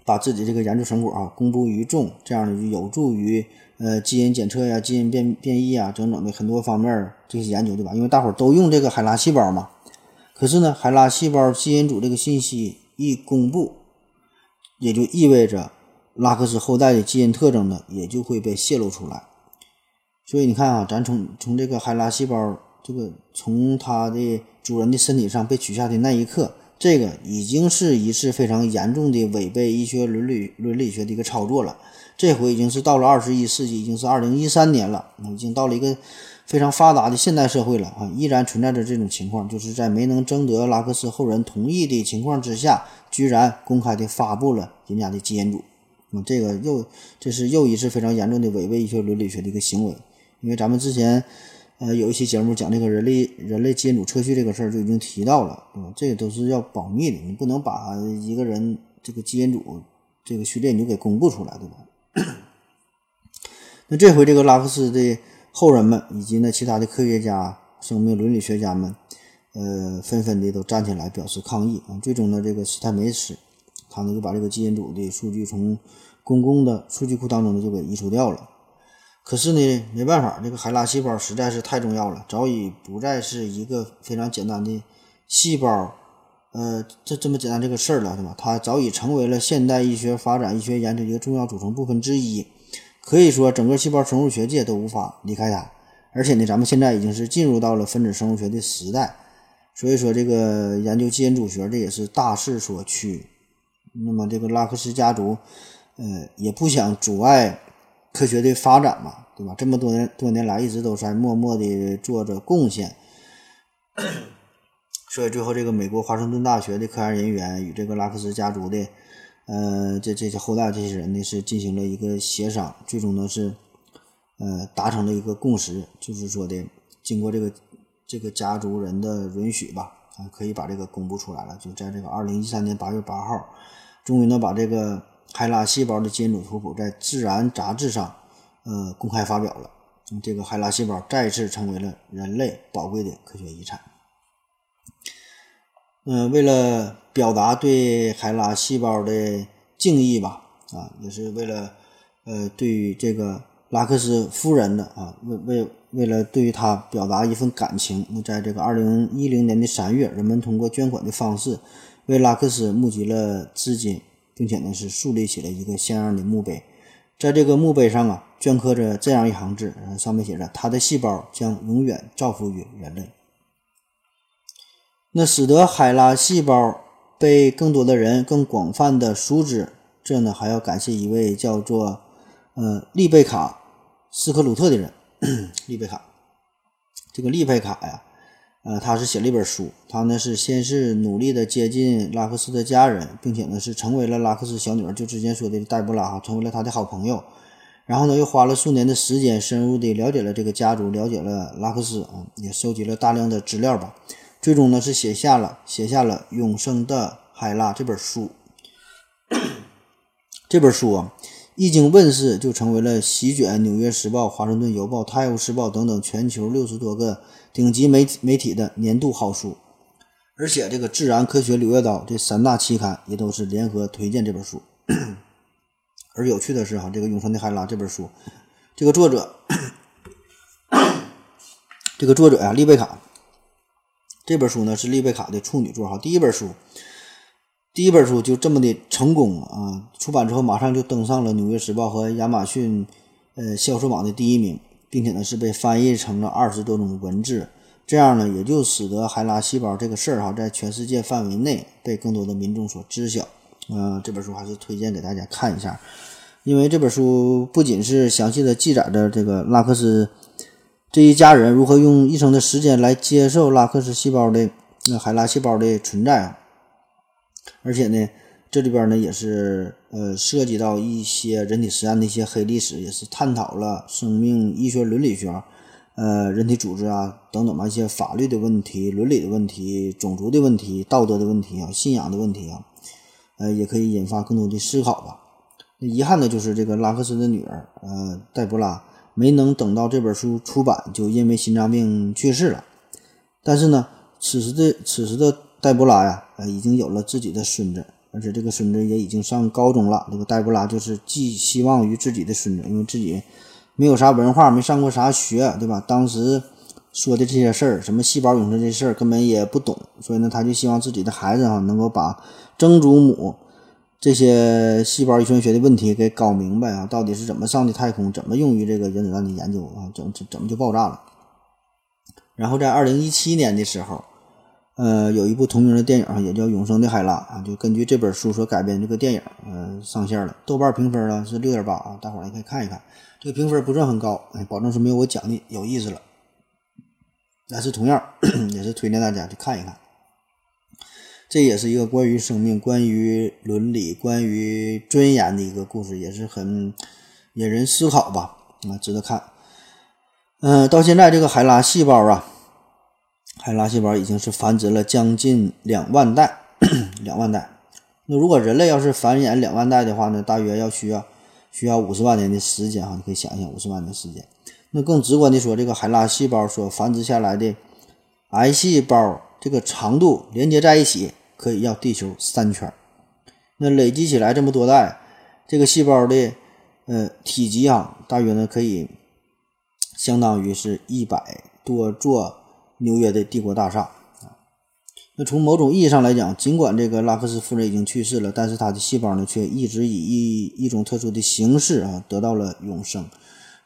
把自己这个研究成果啊公布于众，这样呢就有助于呃基因检测呀、基因变变异啊等等的很多方面这些研究，对吧？因为大伙儿都用这个海拉细胞嘛。可是呢，海拉细胞基因组这个信息一公布，也就意味着拉克斯后代的基因特征呢也就会被泄露出来。所以你看啊，咱从从这个海拉细胞。这个从它的主人的身体上被取下的那一刻，这个已经是一次非常严重的违背医学伦理伦理学的一个操作了。这回已经是到了二十一世纪，已经是二零一三年了，已经到了一个非常发达的现代社会了啊！依然存在着这种情况，就是在没能征得拉克斯后人同意的情况之下，居然公开的发布了人家的基因组。那么这个又这是又一次非常严重的违背医学伦理学的一个行为，因为咱们之前。呃，有一期节目讲这个人类人类基因组测序这个事儿，就已经提到了，对吧？这个都是要保密的，你不能把一个人这个基因组这个序列你就给公布出来，对吧？那这回这个拉克斯的后人们以及呢其他的科学家、生命伦理学家们，呃，纷纷的都站起来表示抗议啊。最终呢，这个斯坦梅斯他呢就把这个基因组的数据从公共的数据库当中呢就给移除掉了。可是呢，没办法，这个海拉细胞实在是太重要了，早已不再是一个非常简单的细胞，呃，这这么简单这个事儿了，对吧？它早已成为了现代医学发展、医学研究一个重要组成部分之一。可以说，整个细胞生物学界都无法离开它。而且呢，咱们现在已经是进入到了分子生物学的时代，所以说这个研究基因组学这也是大势所趋。那么这个拉克斯家族，呃，也不想阻碍科学的发展嘛，对吧？这么多年多年来一直都在默默的做着贡献。所以最后，这个美国华盛顿大学的科研人员与这个拉克斯家族的，呃，这这些后代这些人呢，是进行了一个协商，最终呢是，呃，达成了一个共识，就是说的，经过这个这个家族人的允许吧，啊，可以把这个公布出来了，就在这个二零一三年八月八号，终于呢把这个海拉细胞的基因组图谱在《自然》杂志上，呃，公开发表了，这个海拉细胞再次成为了人类宝贵的科学遗产。嗯，为了表达对海拉细胞的敬意吧，啊，也是为了，呃，对于这个拉克斯夫人的啊，为为为了对于他表达一份感情，那在这个二零一零年的三月，人们通过捐款的方式为拉克斯募集了资金，并且呢是树立起了一个像样的墓碑，在这个墓碑上啊，镌刻着这样一行字，上面写着：“他的细胞将永远造福于人类。”那使得海拉细胞被更多的人更广泛的熟知，这呢还要感谢一位叫做呃丽贝卡斯科鲁特的人。丽贝卡，这个丽贝卡呀，呃，他是写了一本书，他呢是先是努力的接近拉克斯的家人，并且呢是成为了拉克斯小女儿就之前说的黛布拉哈，成为了他的好朋友。然后呢又花了数年的时间，深入的了解了这个家族，了解了拉克斯啊，也收集了大量的资料吧。最终呢，是写下了写下了《永生的海拉》这本书。这本书啊，一经问世，就成为了席卷《纽约时报》《华盛顿邮报》《泰晤士报》等等全球六十多个顶级媒体媒体的年度好书。而且，这个《自然》《科学》《柳叶刀》这三大期刊也都是联合推荐这本书。而有趣的是，哈，这个《永生的海拉》这本书，这个作者，这个作者呀，丽贝卡。这本书呢是丽贝卡的处女作哈，第一本书，第一本书就这么的成功啊！出版之后马上就登上了《纽约时报》和亚马逊呃销售榜的第一名，并且呢是被翻译成了二十多种文字，这样呢也就使得海拉细胞这个事儿哈，在全世界范围内被更多的民众所知晓。嗯，这本书还是推荐给大家看一下，因为这本书不仅是详细的记载着这个拉克斯。这一家人如何用一生的时间来接受拉克斯细胞的那海拉细胞的存在啊？而且呢，这里边呢也是呃涉及到一些人体实验的一些黑历史，也是探讨了生命医学伦理学、呃人体组织啊等等吧一些法律的问题、伦理的问题、种族的问题、道德的问题啊、信仰的问题啊，呃也可以引发更多的思考吧。那遗憾的就是这个拉克斯的女儿呃黛布拉。没能等到这本书出版，就因为心脏病去世了。但是呢，此时的此时的黛布拉呀，呃，已经有了自己的孙子，而且这个孙子也已经上高中了。这个黛布拉就是寄希望于自己的孙子，因为自己没有啥文化，没上过啥学，对吧？当时说的这些事儿，什么细胞永生这事儿，根本也不懂，所以呢，他就希望自己的孩子哈，能够把曾祖母。这些细胞遗传学的问题给搞明白啊，到底是怎么上的太空，怎么用于这个原子弹的研究啊？怎怎怎么就爆炸了？然后在二零一七年的时候，呃，有一部同名的电影也叫《永生的海拉》啊，就根据这本书所改编这个电影，呃，上线了。豆瓣评分呢是六点八啊，大伙儿也可以看一看。这个评分不算很高，哎，保证是没有我讲的有意思了。但是同样 也是推荐大家去看一看。这也是一个关于生命、关于伦理、关于尊严的一个故事，也是很引人思考吧？啊，值得看。嗯，到现在这个海拉细胞啊，海拉细胞已经是繁殖了将近两万代，两万代。那如果人类要是繁衍两万代的话呢，大约要需要需要五十万年的时间哈，你可以想一想，五十万年时间。那更直观的说，这个海拉细胞所繁殖下来的癌细胞，这个长度连接在一起。可以绕地球三圈，那累积起来这么多代，这个细胞的呃体积啊，大约呢可以相当于是一百多座纽约的帝国大厦啊。那从某种意义上来讲，尽管这个拉克斯夫人已经去世了，但是她的细胞呢，却一直以一一种特殊的形式啊得到了永生。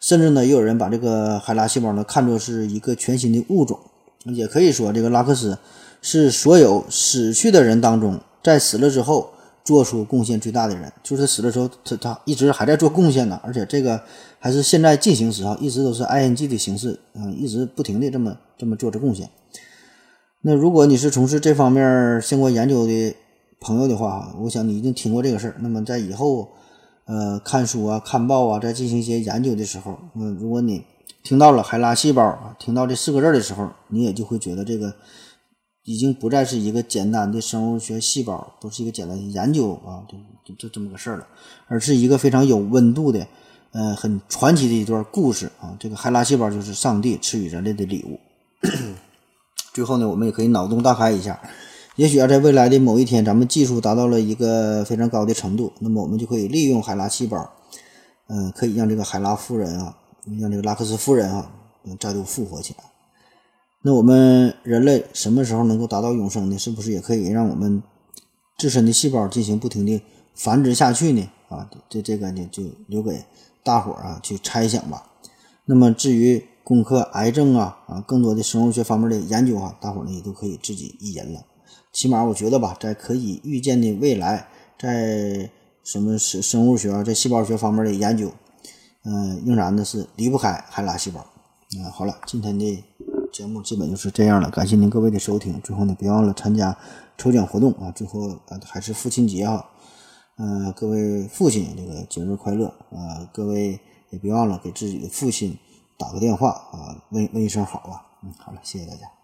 甚至呢，也有人把这个海拉细胞呢看作是一个全新的物种。也可以说，这个拉克斯是所有死去的人当中，在死了之后做出贡献最大的人。就是死的时候，他他一直还在做贡献呢，而且这个还是现在进行时啊，一直都是 ing 的形式，嗯，一直不停的这么这么做着贡献。那如果你是从事这方面相关研究的朋友的话，我想你一定听过这个事儿。那么在以后，呃，看书啊、看报啊，在进行一些研究的时候，嗯，如果你听到了海拉细胞，听到这四个字的时候，你也就会觉得这个已经不再是一个简单的生物学细胞，不是一个简单的研究啊，就就这么个事儿了，而是一个非常有温度的，呃，很传奇的一段故事啊。这个海拉细胞就是上帝赐予人类的礼物。最后呢，我们也可以脑洞大开一下，也许啊，在未来的某一天，咱们技术达到了一个非常高的程度，那么我们就可以利用海拉细胞，嗯，可以让这个海拉夫人啊，让这个拉克斯夫人啊，再度复活起来。那我们人类什么时候能够达到永生呢？是不是也可以让我们自身的细胞进行不停的繁殖下去呢？啊，这这个呢，就留给大伙儿啊去猜想吧。那么至于，攻克癌症啊啊，更多的生物学方面的研究啊，大伙儿呢也都可以自己一人了。起码我觉得吧，在可以预见的未来，在什么生生物学啊，在细胞学方面的研究，嗯，仍然呢是离不开海拉细胞。啊，好了，今天的节目基本就是这样了，感谢您各位的收听。最后呢，别忘了参加抽奖活动啊！最后啊，还是父亲节啊，嗯，各位父亲这个节日快乐啊！各位也别忘了给自己的父亲。打个电话啊，问问一声好啊，嗯，好了，谢谢大家。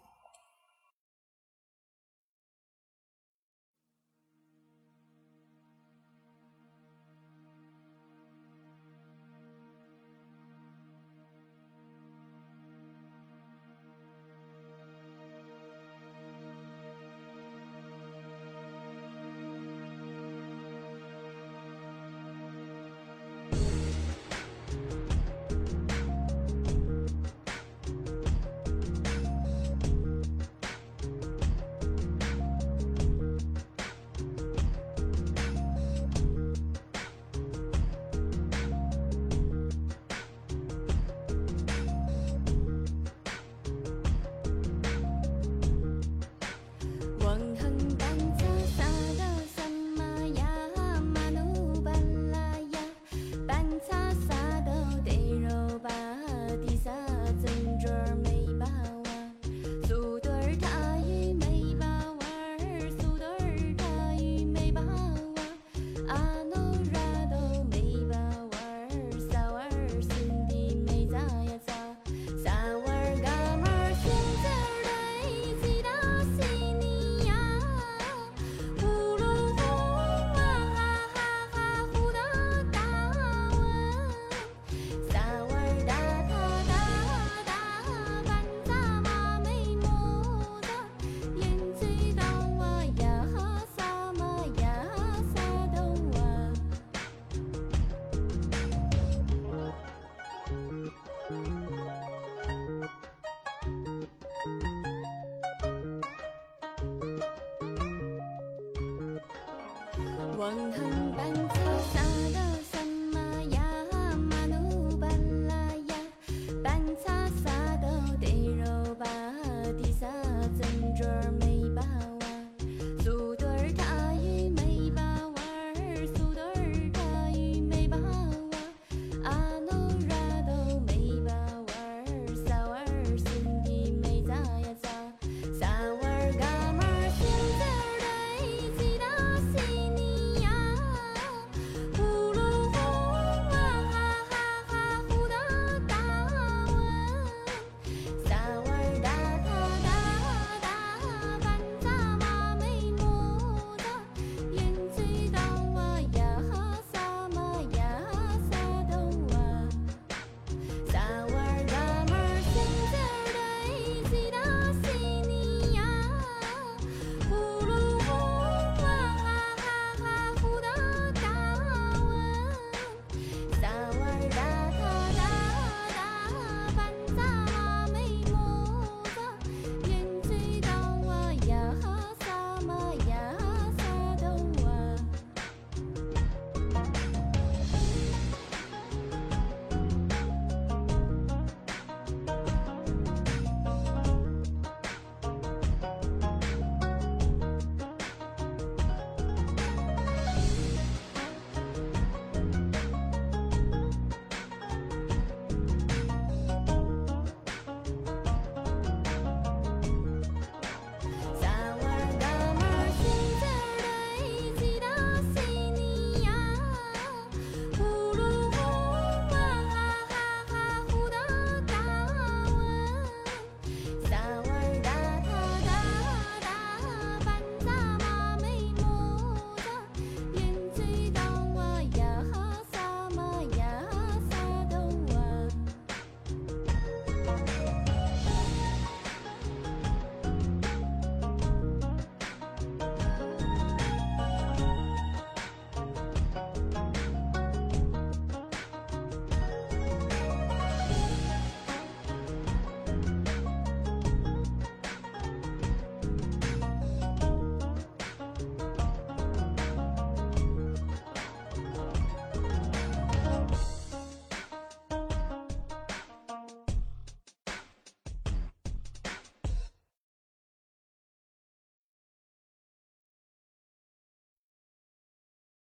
望恨半泽山。